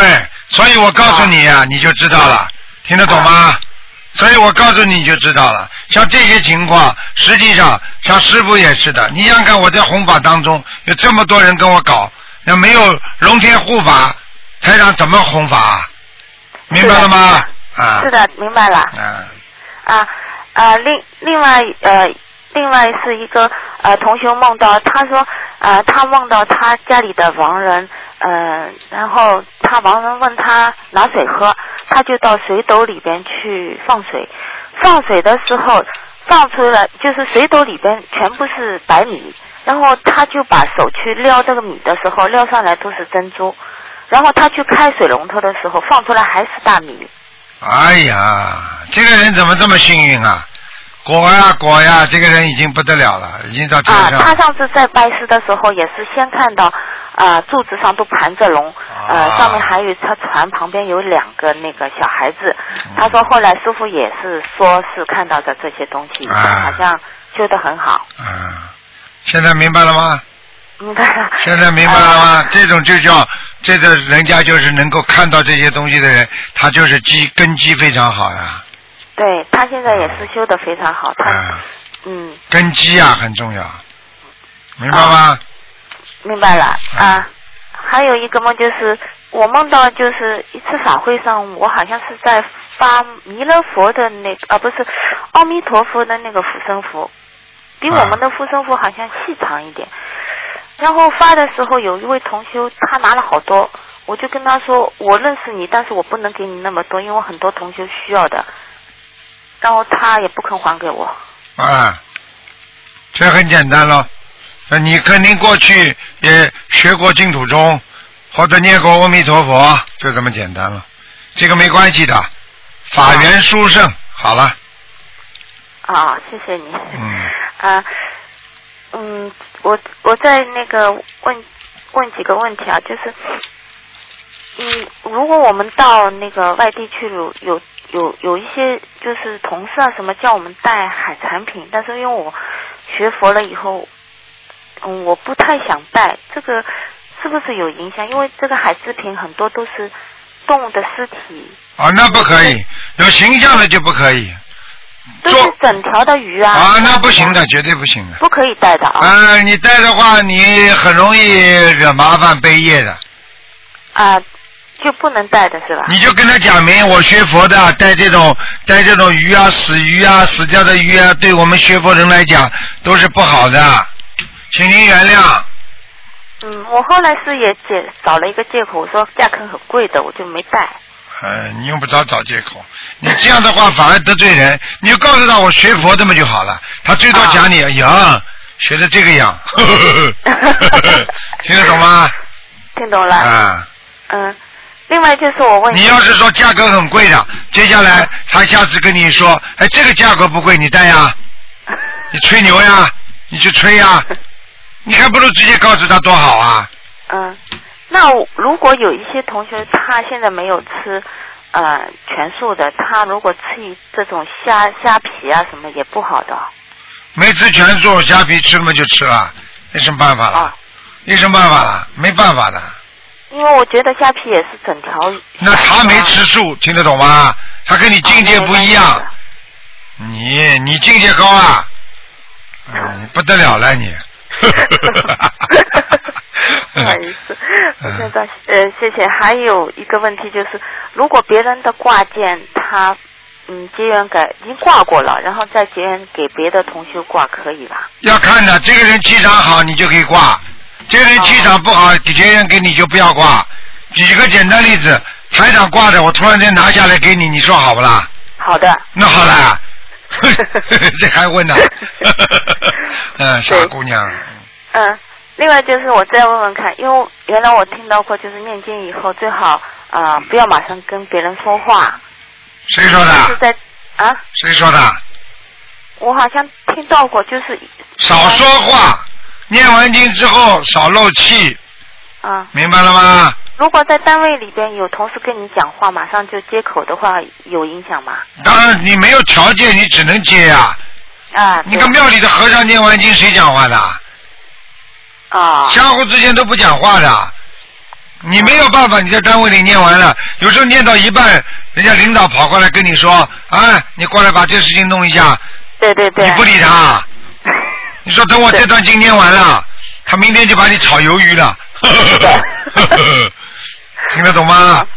所以我告诉你呀、你就知道了，听得懂吗？所以我告诉你你就知道了。像这些情况，实际上像师傅也是的。你想想看，我在弘法当中有这么多人跟我搞，那没有龙天护法，台长怎么弘法啊？明白了吗？啊
是，的，明白了。
啊，
啊啊，另另外呃，另外是一个呃同学梦到，他说呃他梦到他家里的亡人，呃，然后他亡人问他拿水喝，他就到水斗里边去放水，放水的时候放出来就是水斗里边全部是白米，然后他就把手去撩这个米的时候，撩上来都是珍珠。然后他去开水龙头的时候，放出来还是大米。
哎呀，这个人怎么这么幸运啊？果呀果呀，这个人已经不得了了，已经到天
啊，
上。
他上次在拜师的时候也是先看到啊、柱子上都盘着龙，呃
啊
上面还有他船旁边有两个那个小孩子。
嗯
他说后来师傅也是说是看到的这些东西，
啊
好像修得很好。
啊，现在明白了吗？
明白了。
现在明白了吗？
啊
这种就叫这个人家就是能够看到这些东西的人，他就是基根基非常好呀，
对他现在也是修的非常好，他、
啊，
嗯
根基啊很重要，明白吗？
明白了啊。还有一个梦就是，我梦到就是一次法会上，我好像是在发弥勒佛的那个啊，不是阿弥陀佛的那个护身符，比我们的护身符好像细长一点。然后发的时候，有一位同修他拿了好多，我就跟他说，我认识你，但是我不能给你那么多，因为我很多同修需要的。然后他也不肯还给我。
啊，这很简单咯。那你肯定过去也学过净土宗，或者念过阿弥陀佛，就这么简单了。这个没关系的，法缘殊胜。好了，
啊，谢谢你。
嗯，
啊，嗯，我我在那个问问几个问题啊，就是，嗯，如果我们到那个外地去有有有有一些就是同事啊什么叫我们带海产品，但是因为我学佛了以后，嗯，我不太想带，这个是不是有影响？因为这个海制品很多都是动物的尸体，
啊，那不可以，有形象的就不可以。
都是整条的鱼啊。
啊，那不行的，绝对不行的。
不可以带的啊。
啊，你带的话，你很容易惹麻烦背业的。
啊，就不能带的是吧？
你就跟他讲明，我学佛的，带这种带这种鱼啊、死鱼啊、死掉的鱼啊，对我们学佛人来讲都是不好的，请您原谅。
嗯，我后来是也解找了一个借口，我说价格很贵的，我就没带。
呃，你用不着找借口，你这样的话反而得罪人。你就告诉他我学佛的嘛就好了，他最多讲你呀，学的这个样，听得懂吗？
听懂了。
啊，
嗯，另外就是我问
你你要是说价格很贵的，接下来他下次跟你说，哎，这个价格不贵，你带呀？你吹牛呀？你去吹呀？你还不如直接告诉他多好啊！
嗯，那如果有一些同学他现在没有吃呃全素的，他如果吃一这种虾虾皮啊什么也不好的。
没吃全素，虾皮吃了嘛就吃了，有什么办法了？
啊
有什么办法了？没办法的。
因为我觉得虾皮也是整条。
那他没吃素，听得懂吗？他跟你境界不一样。你你境界高啊，嗯，不得了了你。
不好意思，我现在呃，谢谢。还有一个问题就是，如果别人的挂件他嗯结缘给已经挂过了，然后再结缘给别的同学挂，可以吧？
要看的，这个人气场好，你就可以挂；这个人气场不好，结缘给你就不要挂。举个简单例子，台长挂的，我突然间拿下来给你，你说好不啦？
好的。
那好啦，这还问呢？嗯，傻姑娘。
嗯，另外就是我再问问看，因为原来我听到过，就是念经以后最好啊、呃不要马上跟别人说话。
谁说的？
是在啊？
谁说的？
我好像听到过，就是
少说话，念完经之后少漏气，
啊。
明白了吗？
如果在单位里边有同事跟你讲话，马上就接口的话，有影响吗？
当然，你没有条件，你只能接呀、
啊。
你看庙里的和尚念完经，谁讲话的？
啊。
相互之间都不讲话的。你没有办法，你在单位里念完了，有时候念到一半，人家领导跑过来跟你说：“啊，你过来把这事情弄一下。”
对对对。
你不理他，你说等我这段经念完了，他明天就把你炒鱿鱼了。听得懂吗？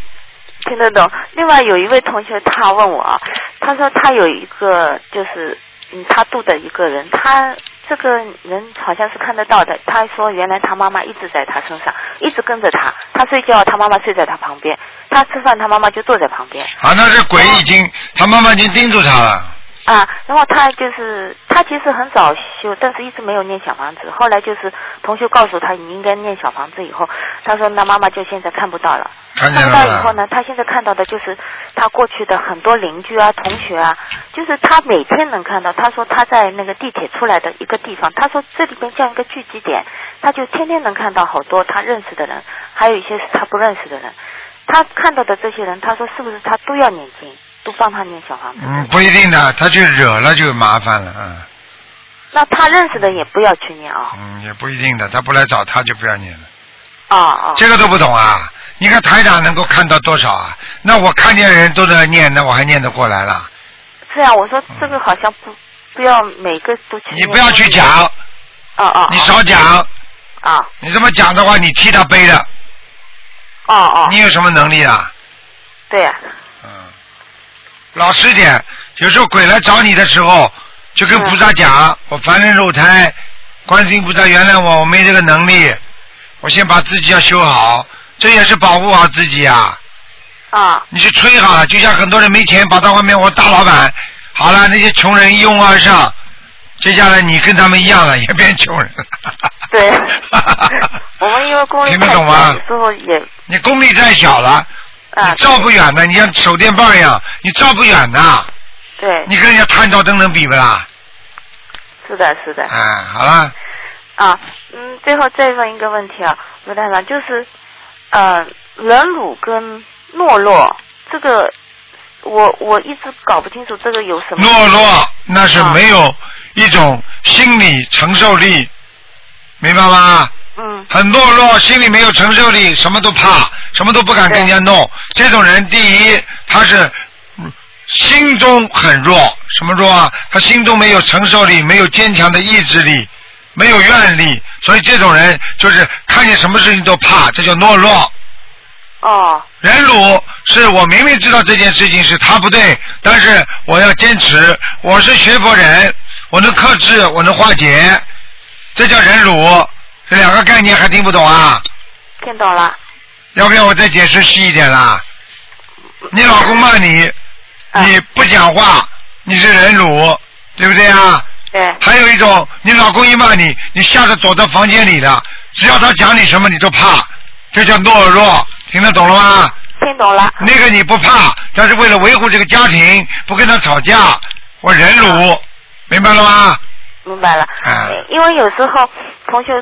听得懂。另外有一位同学他问我，他说他有一个就是嗯他度的一个人，他这个人好像是看得到的。他说原来他妈妈一直在他身上，一直跟着他，他睡觉他妈妈睡在他旁边，他吃饭他妈妈就坐在旁边。
啊，那是鬼已经，他妈妈已经盯住他了。
啊，然后他就是他其实很早修，但是一直没有念小房子。后来就是同学告诉他你应该念小房子以后，他说那妈妈就现在看不到了。
看见
看
了吗？
到以后呢，他现在看到的就是他过去的很多邻居啊、同学啊，就是他每天能看到。他说他在那个地铁出来的一个地方，他说这里边像一个聚集点，他就天天能看到好多他认识的人，还有一些是他不认识的人。他看到的这些人，他说是不是他都要念经，都帮他念小房子？
嗯，不一定的，他就惹了就麻烦了，嗯
那他认识的也不要去念啊。
嗯，也不一定的，他不来找他就不要念了。
啊啊。
这个都不懂啊？你看台长能够看到多少啊？那我看见人都在念，那我还念得过来了？
是啊，我说这个好像不不要每个都去。
你不要去讲，
啊啊。
你少讲。
啊。
你这么讲的话，你替他背的。
哦哦，
你有什么能力啊？
对呀、
嗯，老实点。有时候鬼来找你的时候，就跟菩萨讲：“我凡人肉胎，观世音菩萨原谅我，我没这个能力，我先把自己要修好，这也是保护好自己啊。”
啊，
你去吹好了，就像很多人没钱跑到外面，我大老板，好了，那些穷人一拥而上，接下来你跟他们一样了，也变穷人。
对，我们因为功力太小，
懂吗
有时候也
你功力太小了，
啊
你，照不远的，你像手电棒一样，你照不远的，
对，
你跟人家探照灯能比不啦？
是的，是的。
哎，好了，
啊，嗯，最后再问一个问题啊，卢台长，就是呃，忍辱跟懦弱这个，我我一直搞不清楚这个有什么
懦弱那是
啊
没有一种心理承受力，明白吗？
嗯
很懦弱，心里没有承受力，什么都怕，什么都不敢跟人家弄。这种人，第一，他是嗯心中很弱，什么弱啊？他心中没有承受力，没有坚强的意志力，没有愿力，所以这种人就是看见什么事情都怕，这叫懦弱。
哦
忍辱是我明明知道这件事情是他不对，但是我要坚持。我是学佛人，我能克制，我能化解，这叫忍辱。这两个概念还听不懂啊？
听懂了
要不要我再解释细一点啦？你老公骂你，
啊
你不讲话，你是忍辱，对不对啊？
对
还有一种，你老公一骂你，你吓得躲到房间里了，只要他讲你什么你都怕，这叫懦弱，听得懂了吗？
听懂了
那个你不怕，但是为了维护这个家庭，不跟他吵架，我忍辱，明白了吗？
明白了，
嗯
因为有时候同学。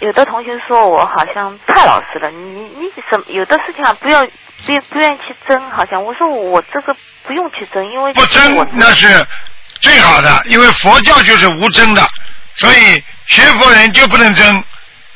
有的同学说我好像太老实了，你你什么有的事情啊不要不不愿意去争，好像我说我这个不用去争，因为
不争那是最好的，因为佛教就是无争的，所以学佛人就不能争。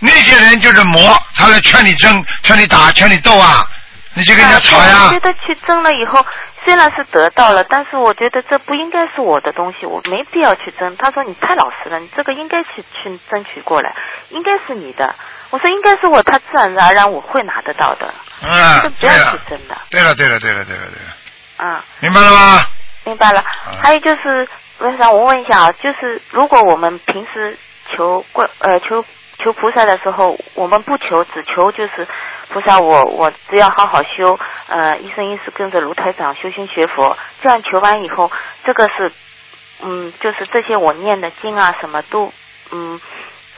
那些人就是魔，他来劝你争，劝你打，劝你斗啊，你就跟人家吵
啊
呀
我觉。得去争了以后，虽然是得到了，但是我觉得这不应该是我的东西，我没必要去争。他说你太老实了，你这个应该去去争取过来，应该是你的。我说应该是我，他自然而然我会拿得到的，这
嗯
不，要去，争的。
对了，对了，对了，对了，对了，
嗯，
明白了吗？
明白了。还有就是，我想我问一下啊，就是如果我们平时求观呃求求菩萨的时候，我们不求，只求就是菩萨我我只要好好修，呃一生一世跟着卢台长修心学佛，这样求完以后，这个是嗯就是这些我念的经啊什么都嗯。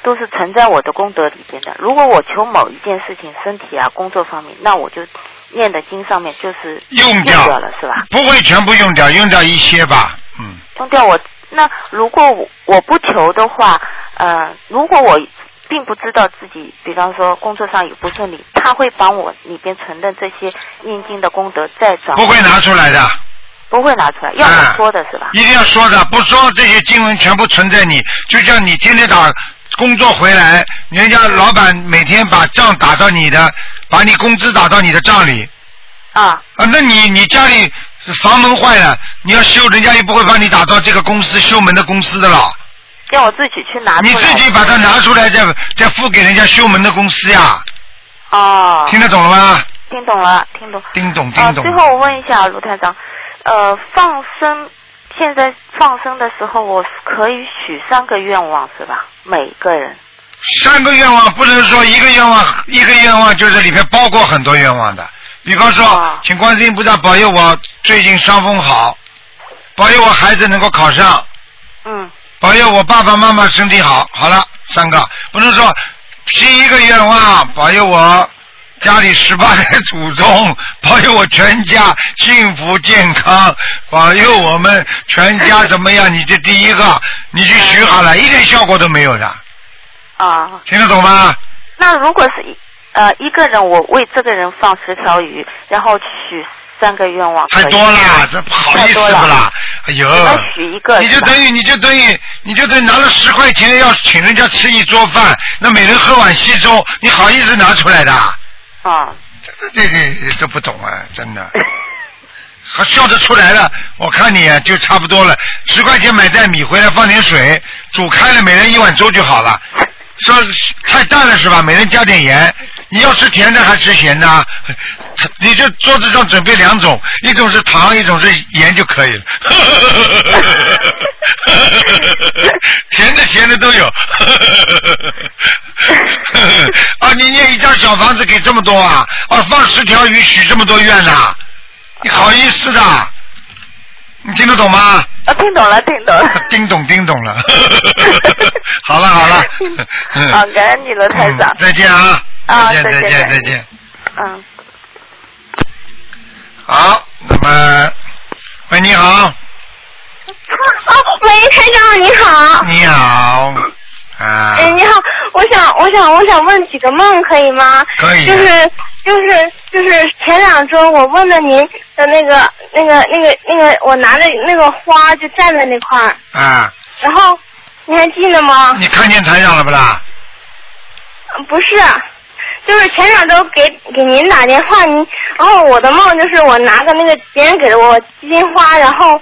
都是存在我的功德里边的。如果我求某一件事情，身体啊、工作方面，那我就念的经上面就是
用掉
掉了，是吧？
不会全部用掉，用掉一些吧，嗯。
用掉我。那如果我我不求的话，呃，如果我并不知道自己，比方说工作上有不顺利，他会帮我里边存的这些念经的功德再转，
不会拿出来的。
不会拿出来，要我说的是吧？
一定要说的，不说这些经文全部存在你，就像你天天打工作回来，人家老板每天把账打到你的，把你工资打到你的账里。
啊。
啊，那你你家里房门坏了，你要修，人家也不会帮你打到这个公司修门的公司的了，
要我自己去拿出来。
你自己把它拿出来再再付给人家修门的公司呀，
哦，
听得懂了吗？
听懂了，听懂。
叮咚
啊，
叮咚
最。后我问一下卢台长，呃，放生，现在放生的时候，我可以许三个愿望是吧？每个人。
三个愿望不能说一个愿望，一个愿望就是里面包括很多愿望的。比方说，
啊
请观世音菩萨保佑我最近伤风好，保佑我孩子能够考上，
嗯，
保佑我爸爸妈妈身体好。好了，三个不能说第一个愿望保佑我家里十八代祖宗，保佑我全家幸福健康，保佑我们全家怎么样？你这第一个，你去许好了，一点效果都没有的，
啊，
听得懂吗？
那如果是一呃一个人，我为这个人放十条鱼，然后许三个愿望，
太多了，这不好意思不啦？哎呦
许一个，
你就等于你就等于你就等于拿了十块钱要请人家吃一桌饭，那每人喝碗稀粥，你好意思拿出来的？
啊，
这这这都不懂啊，真的。还笑得出来了，我看你啊就差不多了，十块钱买袋米回来放点水，煮开了，每人一碗粥就好了。说太淡了是吧？每人加点盐。你要吃甜的还吃咸的啊？你就桌子上准备两种，一种是糖，一种是盐就可以了。甜的咸的都有。啊，你念一张小房子给这么多啊？啊，放十条鱼许这么多愿呐、你好意思的？你听得懂吗？
啊，听懂了，听懂了。
叮咚叮咚了。好了好了。嗯
好，感恩你了，台长
嗯。再见啊！
啊
再见再
再见再见
见再见。
嗯。
好，那么，喂，你好，
哦，喂，台长你好。
你好，啊，
哎，你好，我想，我想，我想问几个梦，可以吗？
可以
就是，就是，就是前两周我问了您的那个、那个、那个、那个，我拿着那个花就站在那块儿，
啊，
然后你还记得吗？
你看见台长了不啦？
嗯不是，就是前两周给给您打电话，您，然后我的梦就是我拿个那个别人给的我金花，然后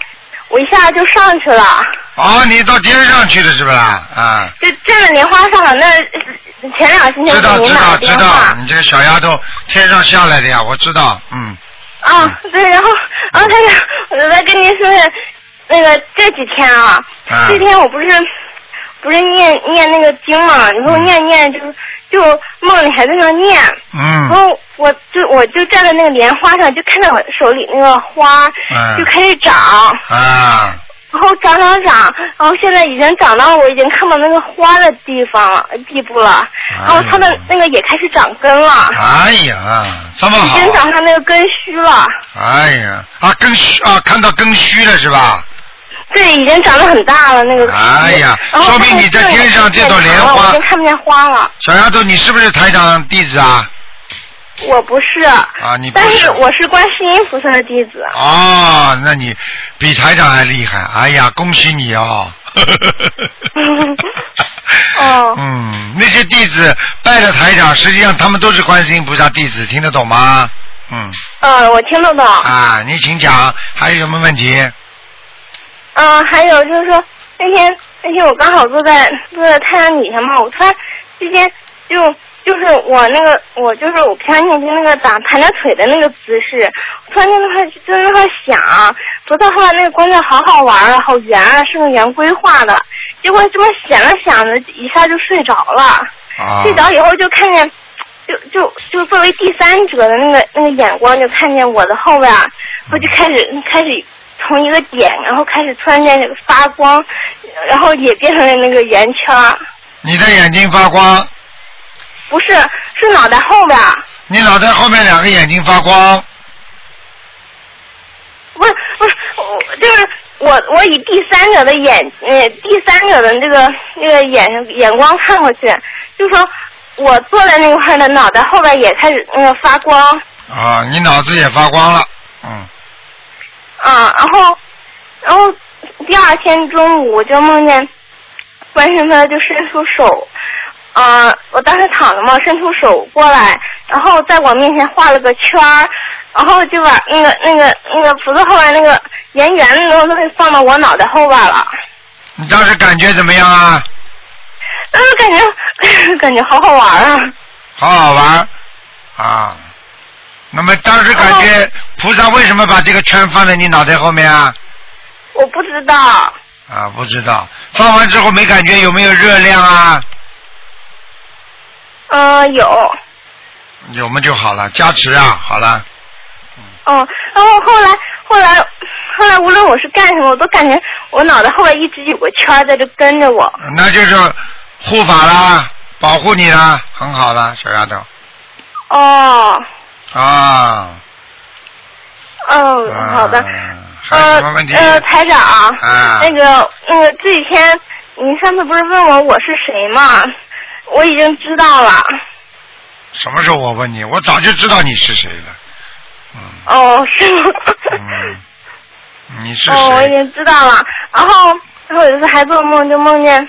我一下就上去了，
哦，你到天上去了是不啦？啊，
就站在莲花上了。那前两星期
知道知道知道，。你这个小丫头天上下来的呀，我知道，嗯，
啊，对，然后，然后他就，我就在跟您说下，那个这几天啊，
啊
这天我不是不是念念那个经嘛，然后念念就就梦里还在那念，嗯。然
嗯，
后我就我就站在那个莲花上，就看到我手里那个花
嗯
就开始长，
啊，
然后长长长，然后现在已经长到我已经看到那个花的地方了地步了，然后它的那个也开始长根了，
哎呀，这么好，
已经长上那个根须了。
哎呀，啊根须啊，看到根须了是吧？
对，已经长得很大了那个。
哎呀说明你在天上这朵莲花
我已经看不见花了。
小丫头，你是不是台长弟子啊？
我不是。
啊，你不
但
是
是我是观世音菩萨的弟子。
哦，那你比台长还厉害！哎呀，恭喜你哦！
哦。
嗯，那些弟子拜了台长，实际上他们都是观世音菩萨弟子，听得懂吗？嗯，
嗯，我听得懂。
啊，你请讲，还有什么问题？
嗯，还有就是说，那天那天我刚好坐在坐在太阳底下嘛，我突然之间就就是我那个我就是我平常念经那个打盘着腿的那个姿势，突然间那块就在那块想，昨天后来那个光线好好玩啊，好圆啊，是个圆规划的，结果这么想着想着一下就睡着了。
啊，
睡着以后就看见，就就就作为第三者的那个那个眼光，就看见我的后边儿，我就开始开始从一个点，然后开始突然间这个发光，然后也变成了那个圆圈，
你的眼睛发光，
不是是脑袋后边，
你脑袋后面两个眼睛发光，
不是不是，我就是我我以第三者的眼呃第三者的这个那个眼眼光看过去，就说我坐在那块的脑袋后边也开始那个发光。
啊，你脑子也发光了，嗯，
啊，然后，然后第二天中午我就梦见观世音菩萨就伸出手，啊，我当时躺着嘛，伸出手过来，然后在我面前画了个圈儿，然后就把那个那个那个菩萨后来那个圆圆的东西放到我脑袋后边了，
你当时感觉怎么样啊？
当时感觉 感觉好好玩啊，
好好玩啊。那么当时感觉菩萨为什么把这个圈放在你脑袋后面啊？
我不知道，
啊，不知道。放完之后没感觉有没有热量啊？
嗯、有，
有嘛就好了，加持啊，好了。
哦，然后后来后来后来无论我是干什么，我都感觉我脑袋后面一直有个圈在这跟着我。
那就是护法啦，保护你啦，很好啦，小丫头。
哦，
啊。
哦，好的。
还有什么问题？
呃，台长，
啊
那个那个这几天您上次不是问我我是谁吗？我已经知道了。
什么时候我问你？我早就知道你是谁了。
哦，是吗？
嗯，你是
哦，我已？经知道了。然后，然后有一次还做梦，就梦见，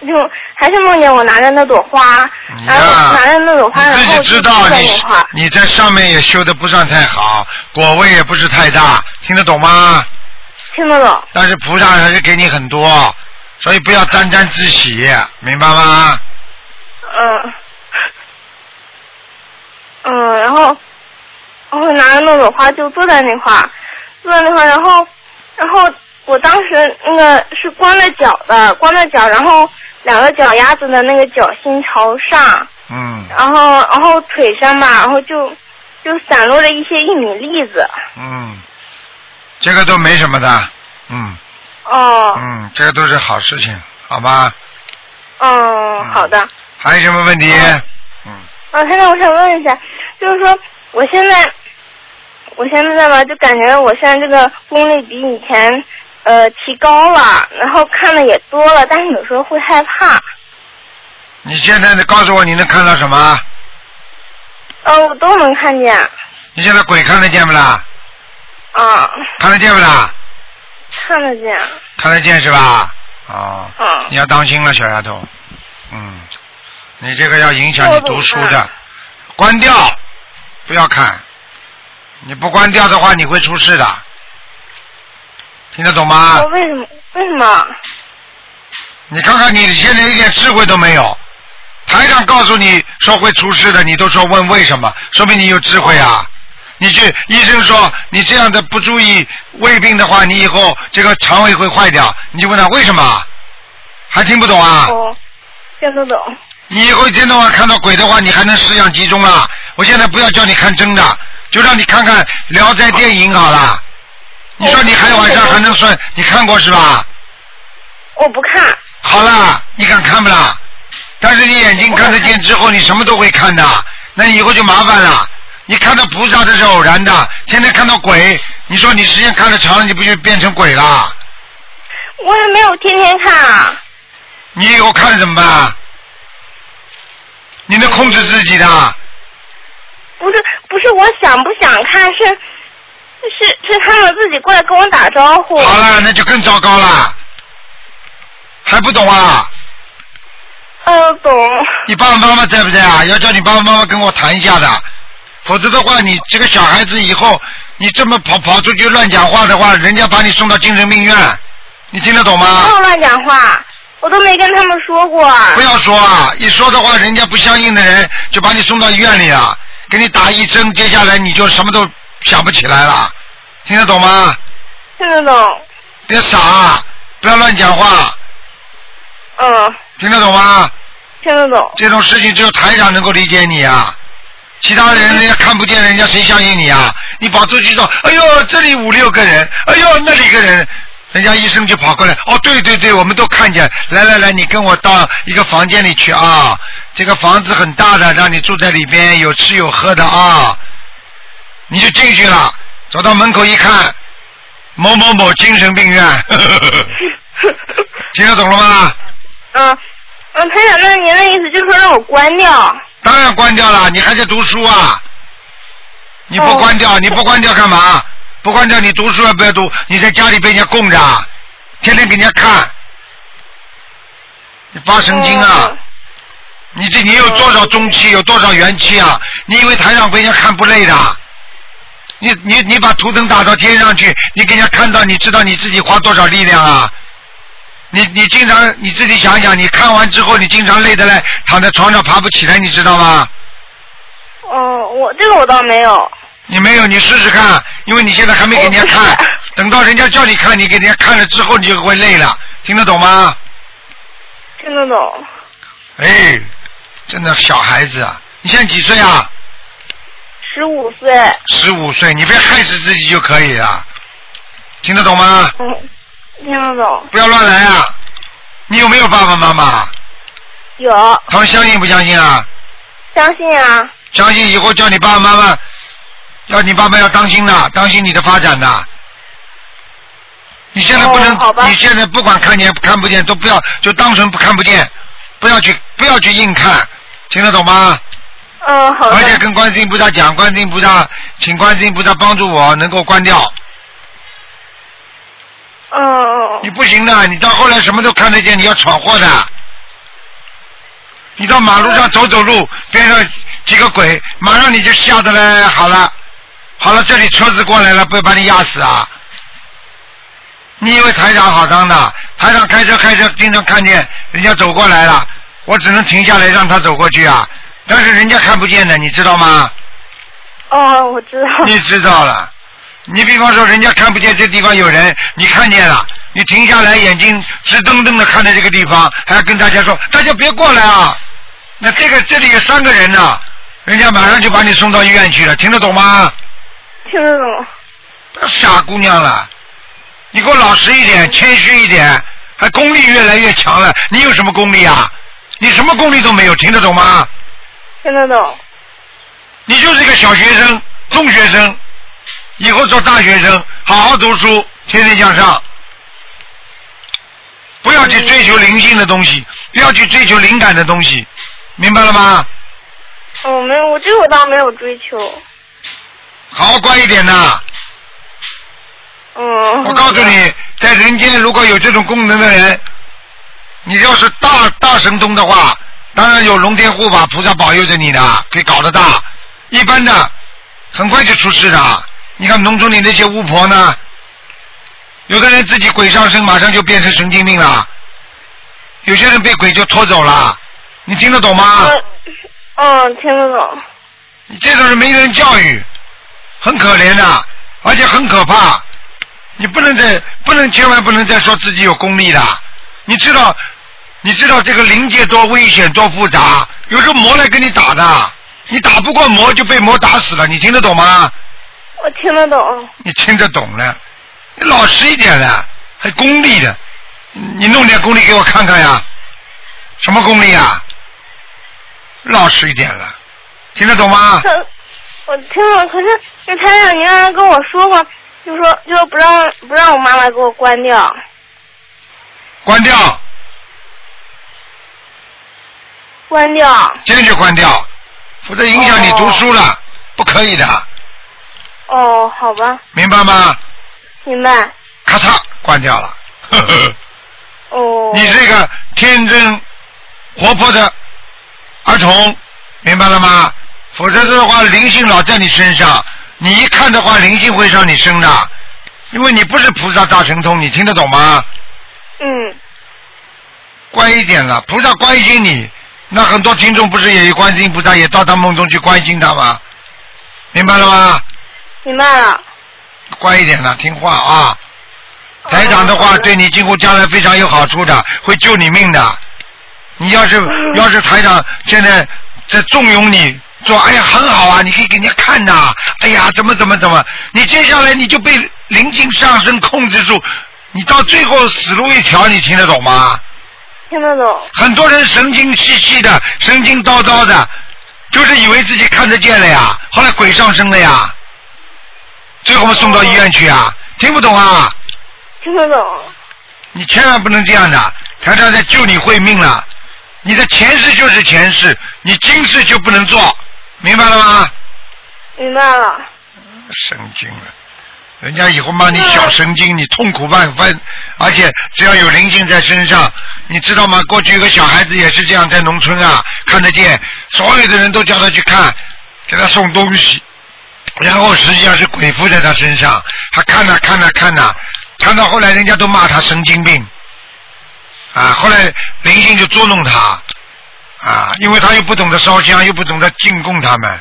就还是梦见我拿着那朵花，然后拿着那朵花，然
你
后
自己知道你。你在上面也修的不算太好，果位也不是太大，听得懂吗？
听得懂。
但是菩萨还是给你很多，所以不要沾沾自喜，明白吗？
嗯，嗯，然后，然后拿着那朵花就坐在那块儿，坐在那块儿，然后，然后我当时那个是光着脚的，光着脚，然后两个脚丫子的那个脚心朝上，
嗯
然后然后腿上吧，然后就就散落了一些玉米粒子。
嗯，这个都没什么的，嗯
哦，
嗯，这个都是好事情，好吧？
嗯，好的。
还有什么问题？嗯，
啊，现在我想问一下，就是说我现在，我现在吧，就感觉我现在这个功力比以前呃提高了，然后看的也多了，但是有时候会害怕。
你现在你告诉我你能看到什么？
呃，我都能看见。
你现在鬼看得见不啦？
啊，
看得见不啦？
看得见。
看得见是吧？啊、
嗯
你要当心了，小丫头。嗯，你这个要影响你读书的，关掉，不要看。你不关掉的话，你会出事的。听得懂吗？
哦，为什么？为什么？
你看看你现在一点智慧都没有。台上告诉你说会出事的，你都说问为什么，说明你有智慧啊。你去医生说你这样的不注意胃病的话，你以后这个肠胃会坏掉，你就问他为什么，还听不懂啊？
哦，听得懂。
你以后一天到晚看到鬼的话，你还能思想集中了。我现在不要叫你看真的，就让你看看《聊斋》电影好了。你说你还晚上还能睡？你看过是吧？
我不看。
好啦，你敢看不啦？但是你眼睛看得见之后，你什么都会看的，那你以后就麻烦了。你看到菩萨这是偶然的，天天看到鬼，你说你时间看得长了，你不就变成鬼了？
我也没有天天看啊。
你以后看了怎么办？你能控制自己的？
不是不是，我想不想看是是是他们自己过来跟我打招呼。
好了，那就更糟糕了，还不懂啊？
呃，懂。
你爸爸妈妈在不在啊？要叫你爸爸妈妈跟我谈一下的，否则的话，你这个小孩子以后你这么跑跑出去乱讲话的话，人家把你送到精神病院，你听得懂
没
吗？
有乱讲话，我都没跟他们说过。
不要说啊！一说的话，人家不相信的人就把你送到医院里啊，给你打一针，接下来你就什么都想不起来了，听得懂吗？
听得懂。
别傻，不要乱讲话，
嗯，
听得懂吗？
听得懂。
这种事情只有台长能够理解你啊，其他人人家看不见，人家谁相信你啊？你跑出去说，哎呦，这里五六个人，哎呦，那里一个人，人家医生就跑过来，哦，对对对，我们都看见，来来来，你跟我到一个房间里去啊，这个房子很大的，让你住在里边，有吃有喝的啊，你就进去了，走到门口一看，某某某精神病院，听得懂了吗？
嗯嗯，台长，那您的意思就是说让我关掉？
当然关掉了，你还在读书啊？你不关掉，你不关掉干嘛？不关掉，你读书也不要读，你在家里被人家供着，天天给人家看，你发神经啊！你这你有多少中气，有多少元气啊？你以为台上被人家看不累的？你你你把图腾打到天上去，你给人家看到，你知道你自己花多少力量啊？你你经常你自己想想，你看完之后，你经常累得来，躺在床上爬不起来，你知道吗？
哦，我这个我倒没有。
你没有，你试试看，因为你现在还没给人家看，等到人家叫你看，你给人家看了之后，你就会累了，听得懂吗？
听得懂。
哎，真的小孩子啊！你现在几岁啊？
十五岁。
十五岁，你别害死自己就可以了，听得懂吗？
嗯，听得懂。
不要乱来啊！你有没有爸爸妈妈？
有。
他们相信不相信啊？
相信啊。
相信以后叫你爸爸妈妈，要你爸爸要当心的，当心你的发展的。你现在不能，你现在不管看见看不见，都不要就当成不看不见，不要去不要去硬看，听得懂吗？
嗯，好的。
而且跟观世音菩萨讲，观世音菩萨，请观世音菩萨帮助我能够关掉。
嗯嗯。
你不行的，你到后来什么都看得见，你要闯祸的。你到马路上走走路，边上几个鬼，马上你就吓得嘞，好了，好了，这里车子过来了，不要把你压死啊！你以为台长好当的？台长开车开车，经常看见人家走过来了，我只能停下来让他走过去啊。但是人家看不见的，你知道吗？
哦，我知道。
你知道了。你比方说，人家看不见这地方有人，你看见了，你停下来，眼睛直瞪瞪的看着这个地方，还要跟大家说：“大家别过来啊！”那这个这里有三个人呢，人家马上就把你送到医院去了，听得懂吗？
听得懂。
傻姑娘了，你给我老实一点，谦虚一点，还功力越来越强了。你有什么功力啊？你什么功力都没有，听得懂吗？
听得懂。
你就是一个小学生、中学生，以后做大学生，好好读书，天天向上，不要去追求灵性的东西，不要去追求灵感的东西，明白了吗？
哦，没有，我这个倒没有追求。
好好乖一点呐！
嗯。
我告诉你，在人间如果有这种功能的人，你要是大大神通的话，当然有龙天护法菩萨保佑着你的，可以搞得大。一般的，很快就出事的。你看农村里那些巫婆呢，有的人自己鬼上身，马上就变成神经病了；有些人被鬼就拖走了。你听得懂吗？
嗯，听得懂。
你这种人没人教育，很可怜的，而且很可怕。你不能再不能千万不能再说自己有功力的。你知道你知道这个灵界多危险多复杂，有时候魔来跟你打的，你打不过魔就被魔打死了。你听得懂吗？
我听得懂。
你听得懂了，你老实一点了，还功利的，你弄点功力给我看看呀？什么功力啊？老实一点了，听得懂吗？
可我听了，可是那台长您刚才跟我说过，就说就说不让不让我妈妈给我关掉。
关掉。
关掉。
坚决关掉，否则影响你读书了，不可以的。
哦，好吧。
明白吗？
明白。
咔嚓，关掉了。呵呵。
哦。
你是一个天真活泼的儿童，明白了吗？否则的话，灵性老在你身上，你一看的话，灵性会上你身的，因为你不是菩萨大神通，你听得懂吗？
嗯。
乖一点了，菩萨关心你，那很多听众不是也有观世音菩萨也到他梦中去关心他吗？明白了吗？
明白了。
乖一点了，听话啊！台长的话对你今后将来非常有好处的，会救你命的。你要是 要是台长现在在纵容你说，哎呀很好啊，你可以给人家看呐，哎呀怎么怎么怎么，你接下来你就被灵性上升控制住，你到最后死路一条，你听得懂吗？
听得懂。
很多人神经兮兮的，神经叨叨的，就是以为自己看得见了呀，后来鬼上身了呀，最后我们送到医院去啊，听不懂啊？
听得懂。
你千万不能这样的，台长在救你会命了。你的前世就是前世，你今世就不能做，明白了吗？
明白了。
神经了，人家以后骂你小神经，你痛苦万分，而且只要有灵性在身上，你知道吗？过去有个小孩子也是这样，在农村啊，看得见，所有的人都叫他去看，给他送东西，然后实际上是鬼附在他身上，他看呐看呐看呐，看到后来人家都骂他神经病。啊，后来灵性就捉弄他，啊，因为他又不懂得烧香，又不懂得进贡他们，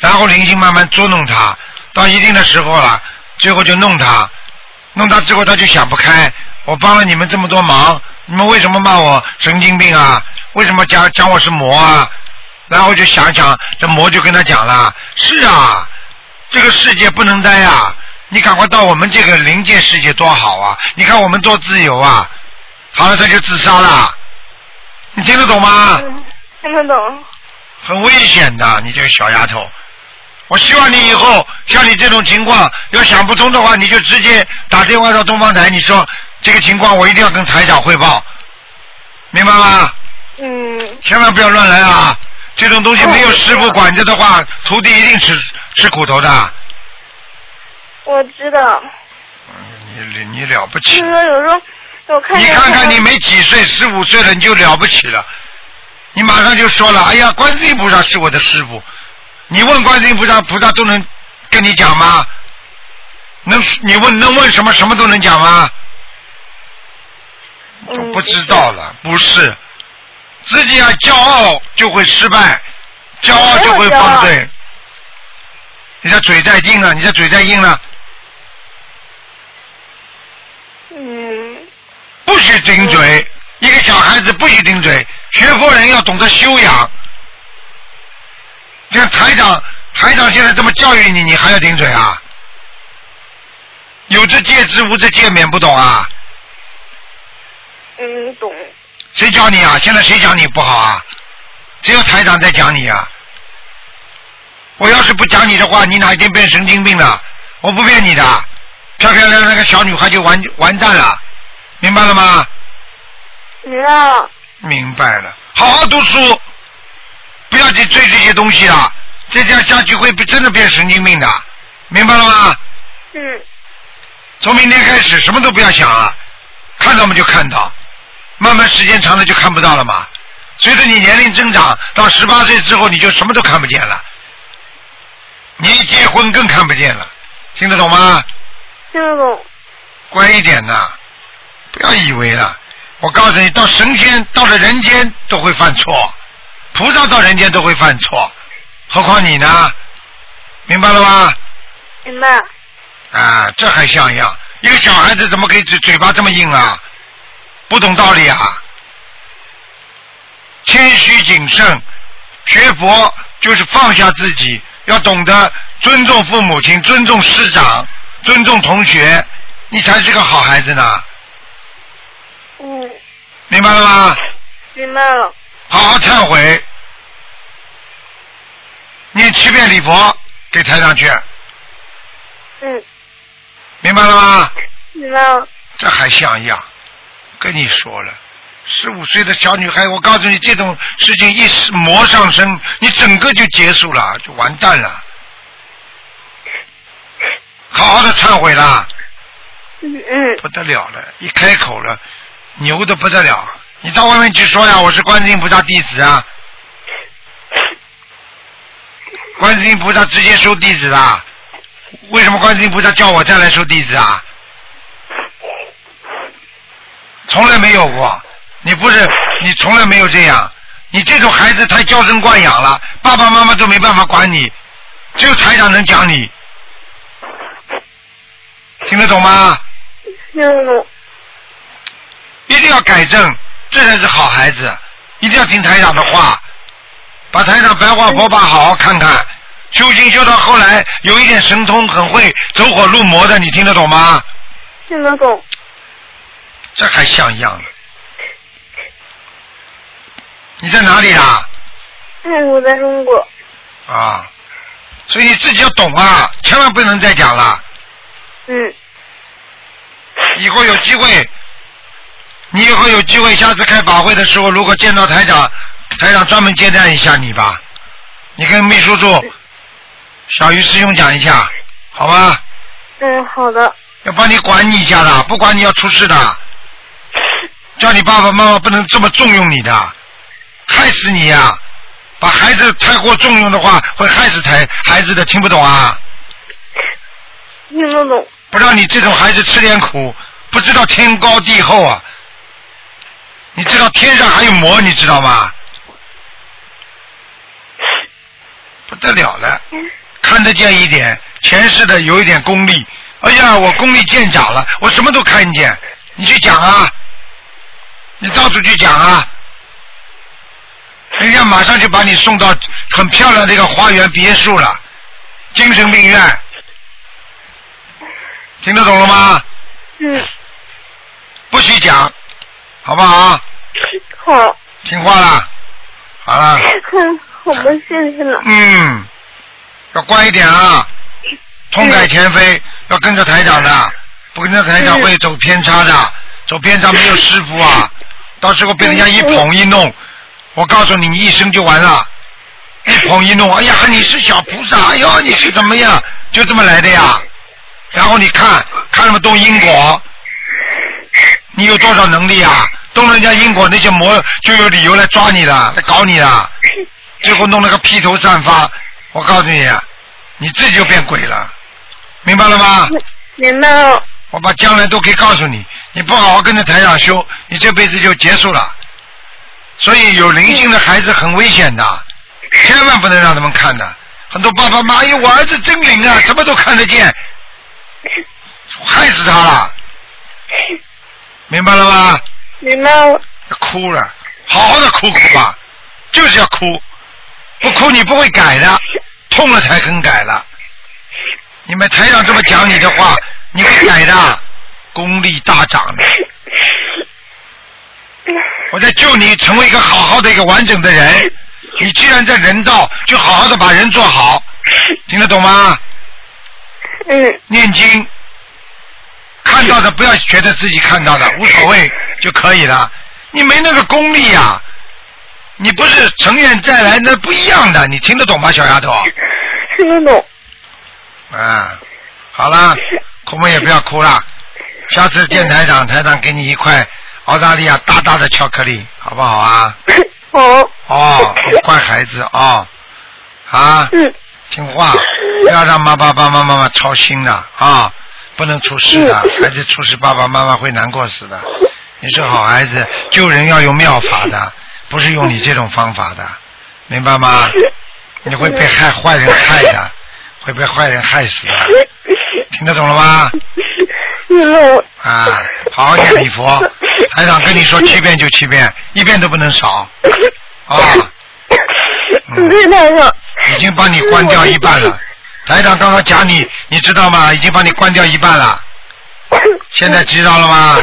然后灵性慢慢捉弄他，到一定的时候了，最后就弄他，弄他之后他就想不开，我帮了你们这么多忙，你们为什么骂我神经病啊？为什么讲讲我是魔啊？然后就想想，这魔就跟他讲了，是啊，这个世界不能待啊，你赶快到我们这个灵界世界多好啊！你看我们多自由啊！好了，他就自杀了。你听得懂吗？
听得懂。
很危险的，你这个小丫头。我希望你以后像你这种情况，要想不通的话，你就直接打电话到东方台，你说这个情况我一定要跟台长汇报，明白吗？
嗯。
千万不要乱来啊！这种东西没有师傅管着的话，徒弟一定吃吃苦头的。
我知道。
你你了不起。
就是有时候。
你看看，你没几岁，十五岁了，你就了不起了。你马上就说了：“哎呀，观世音菩萨是我的师傅。”你问观世音菩萨，菩萨都能跟你讲吗？能？你问能问什么？什么都能讲吗？
我，
不知道了，不是，自己要骄傲就会失败，骄傲就会放对。你的嘴在硬了，你的嘴在硬了，
嗯
不许顶嘴。一个小孩子不许顶嘴，学佛人要懂得修养。像台长，台长现在这么教育你，你还要顶嘴啊？有则戒之，无则戒免，不懂啊？
嗯，懂。
谁教你啊？现在谁讲你不好啊？只有台长在讲你啊！我要是不讲你的话，你哪一天变神经病了？我不骗你的，漂漂亮亮那个小女孩就完完蛋了，明白了吗？
明白了。
明白了，好好读书，不要去追这些东西了，再这样下去会真的变神经病的，明白了吗？
嗯
从明天开始什么都不要想了，看到嘛就看到，慢慢时间长了就看不到了嘛。随着你年龄增长，到十八岁之后你就什么都看不见了，你一结婚更看不见了，听得懂吗？
听得懂。
乖一点呐，不要以为了。我告诉你，到神仙到了人间都会犯错，菩萨到人间都会犯错，何况你呢？明白了吗？
明白。
啊，这还像样？一个小孩子怎么可以嘴嘴巴这么硬啊？不懂道理啊！谦虚谨慎，学佛就是放下自己，要懂得尊重父母亲、尊重师长、尊重同学，你才是个好孩子呢。
嗯，
明白了吗？
明白了。
好好忏悔，念七遍礼佛给台上去，
嗯，
明白了吗？
明白了。
这还像样？跟你说了，十五岁的小女孩，我告诉你，这种事情一时魔上身，你整个就结束了，就完蛋了。好好的忏悔啦，
嗯嗯
不得了了，一开口了，牛的不得了。你到外面去说呀，我是观世音菩萨弟子啊，观世音菩萨直接收弟子的，为什么观世音菩萨叫我再来收弟子啊？从来没有过，你不是你从来没有这样，你这种孩子太娇生惯养了，爸爸妈妈都没办法管你，只有台长能讲你，听得懂吗？
听得懂。
一定要改正，这才是好孩子。一定要听台长的话，把台长白话佛法好好看看。修行修到后来有一点神通，很会走火入魔的，你听得懂吗？
听得懂。
这还像样呢。你在哪里啊？
嗯，我在中国。
啊，所以你自己要懂啊，千万不能再讲了。
嗯
以后有机会，你以后有机会，下次开法会的时候，如果见到台长，台长专门接待一下你吧。你跟秘书处小鱼师兄讲一下，好吗？
嗯，好的。
要帮你管你一下的，不管你要出事的。叫你爸爸妈妈不能这么重用你的，害死你呀、把孩子太过重用的话，会害死孩孩子的，听不懂啊？
听得懂。
不让你这种孩子吃点苦，不知道天高地厚啊！你知道天上还有魔，你知道吗？不得了了，看得见一点，前世的有一点功力。哎呀，我功力见长了，我什么都看见。你去讲啊，你到处去讲啊，人家马上就把你送到很漂亮的一个花园别墅了，精神病院。听得懂了吗？
嗯，
不许讲，好不好？
好。
听话啦，好了，
嗯，好的，谢谢了。
嗯，要乖一点啊，痛改前非，要跟着台长的，不跟着台长会走偏差的，走偏差没有师傅啊，到时候被人家一捧一弄，我告诉你，你一生就完了，一捧一弄，哎呀，你是小菩萨，哎呦，你是怎么样，就这么来的呀，然后你看看那么多因果，你有多少能力啊？动人家因果，那些魔就有理由来抓你了，来搞你了，最后弄了个披头散发。我告诉你，你自己就变鬼了，明白了吗？
明白了。
我把将来都可以告诉你，你不好好跟着台长修，你这辈子就结束了。所以有灵性的孩子很危险的，千万不能让他们看的。很多爸爸妈妈，哎，我儿子真灵啊，什么都看得见，害死他了，明白了吗？
明白了。
哭了，好好的哭哭吧，就是要哭，不哭你不会改的，痛了才肯改了。你们台长这么讲你的话，你会改的，功力大涨的。我在救你成为一个好好的一个完整的人。你既然在人道，就好好的把人做好，听得懂吗？
嗯。
念经，看到的不要觉得自己看到的无所谓就可以了。你没那个功力呀、你不是成愿再来，那不一样的。你听得懂吗，小丫头？
听得懂。
啊，好了，哭嘛也不要哭了。下次见台长，台长给你一块澳大利亚大大的巧克力，好不好啊？
好。
哦，乖孩子哦，啊，
嗯，
听话，不要让妈爸爸妈妈妈操心了啊，不能出事的，孩子出事爸爸妈妈会难过死的。你是好孩子，救人要用妙法的，不是用你这种方法的，明白吗？你会被害坏人害的，会被坏人害死的，听得懂了吗？啊，好好念礼佛，台长跟你说七遍就七遍，一遍都不能少。啊。已经帮你关掉一半了。台长刚刚讲你，你知道吗？已经把你关掉一半了。现在知道了吗？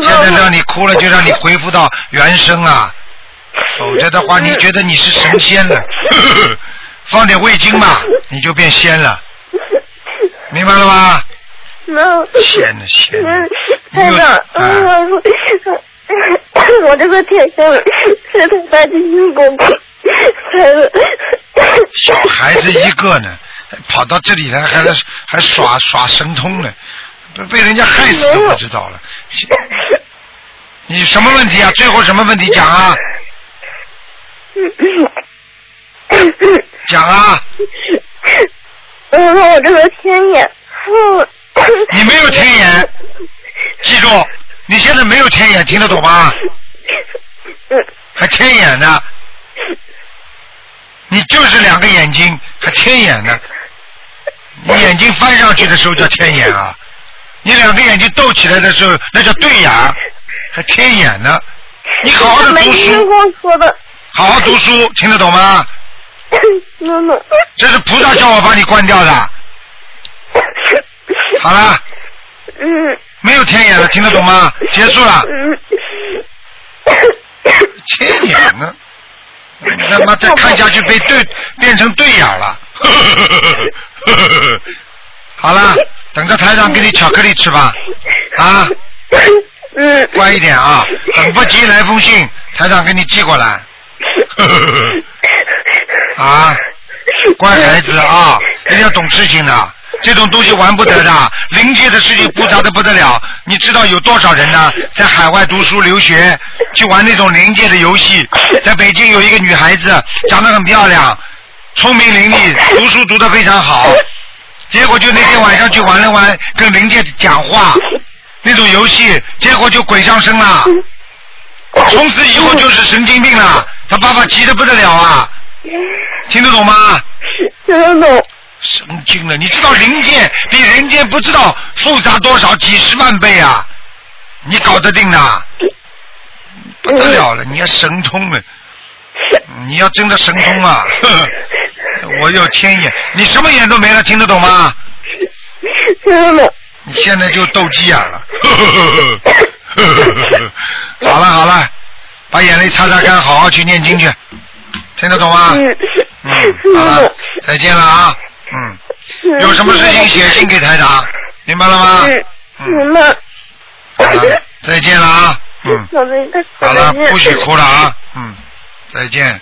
现在让你哭了，就让你恢复到原声啊，否则的话，你觉得你是神仙了。放点味精嘛，你就变仙了，明白了吗？仙了仙了，
台长，
啊
我我这个天生是太大的因果，才是。
小孩子一个呢，跑到这里来还来还耍耍神通呢，被被人家害死都不知道了。你什么问题啊？最后什么问题讲啊？讲啊！
我说我这个天眼，嗯
你没有天眼，记住，你现在没有天眼，听得懂吗？还天眼呢？你就是两个眼睛，还天眼呢？你眼睛翻上去的时候叫天眼啊，你两个眼睛斗起来的时候那叫对眼，还天眼呢？你好好的读书，
听过说的，
好好读书，听得懂吗？这是菩萨叫我把你关掉的。好了，
嗯
没有天眼了，听得懂吗？结束了。
嗯。
天眼呢？你他妈再看下去被对变成对眼了。好了，等着台长给你巧克力吃吧。啊，乖一点啊，等不及来封信，台长给你寄过来。啊，乖孩子啊，一定要懂事情的。这种东西玩不得的，灵界的事情复杂的不得了。你知道有多少人呢？在海外读书留学，去玩那种灵界的游戏。在北京有一个女孩子，长得很漂亮，聪明伶俐，读书读得非常好。结果就那天晚上去玩了玩，跟灵界讲话，那种游戏，结果就鬼上身了。从此以后就是神经病了，他爸爸急得不得了啊！听得懂吗？
听得懂。
神经了，你知道灵界比人间不知道复杂多少几十万倍啊！你搞得定的？不得了了，你要神通了，你要真的神通啊！呵 呵我有天眼，你什么眼都没了，听得懂吗？
听得懂。
你现在就斗鸡眼了。好了好了，把眼泪擦擦干，好好去念经去，听得懂吗？
嗯。
嗯，好了，再见了啊。嗯，有什么事情写信给台长，明白了吗？
嗯，明白。
好了，再见了啊。嗯，
好
了，不许哭了啊。嗯，再见。嗯。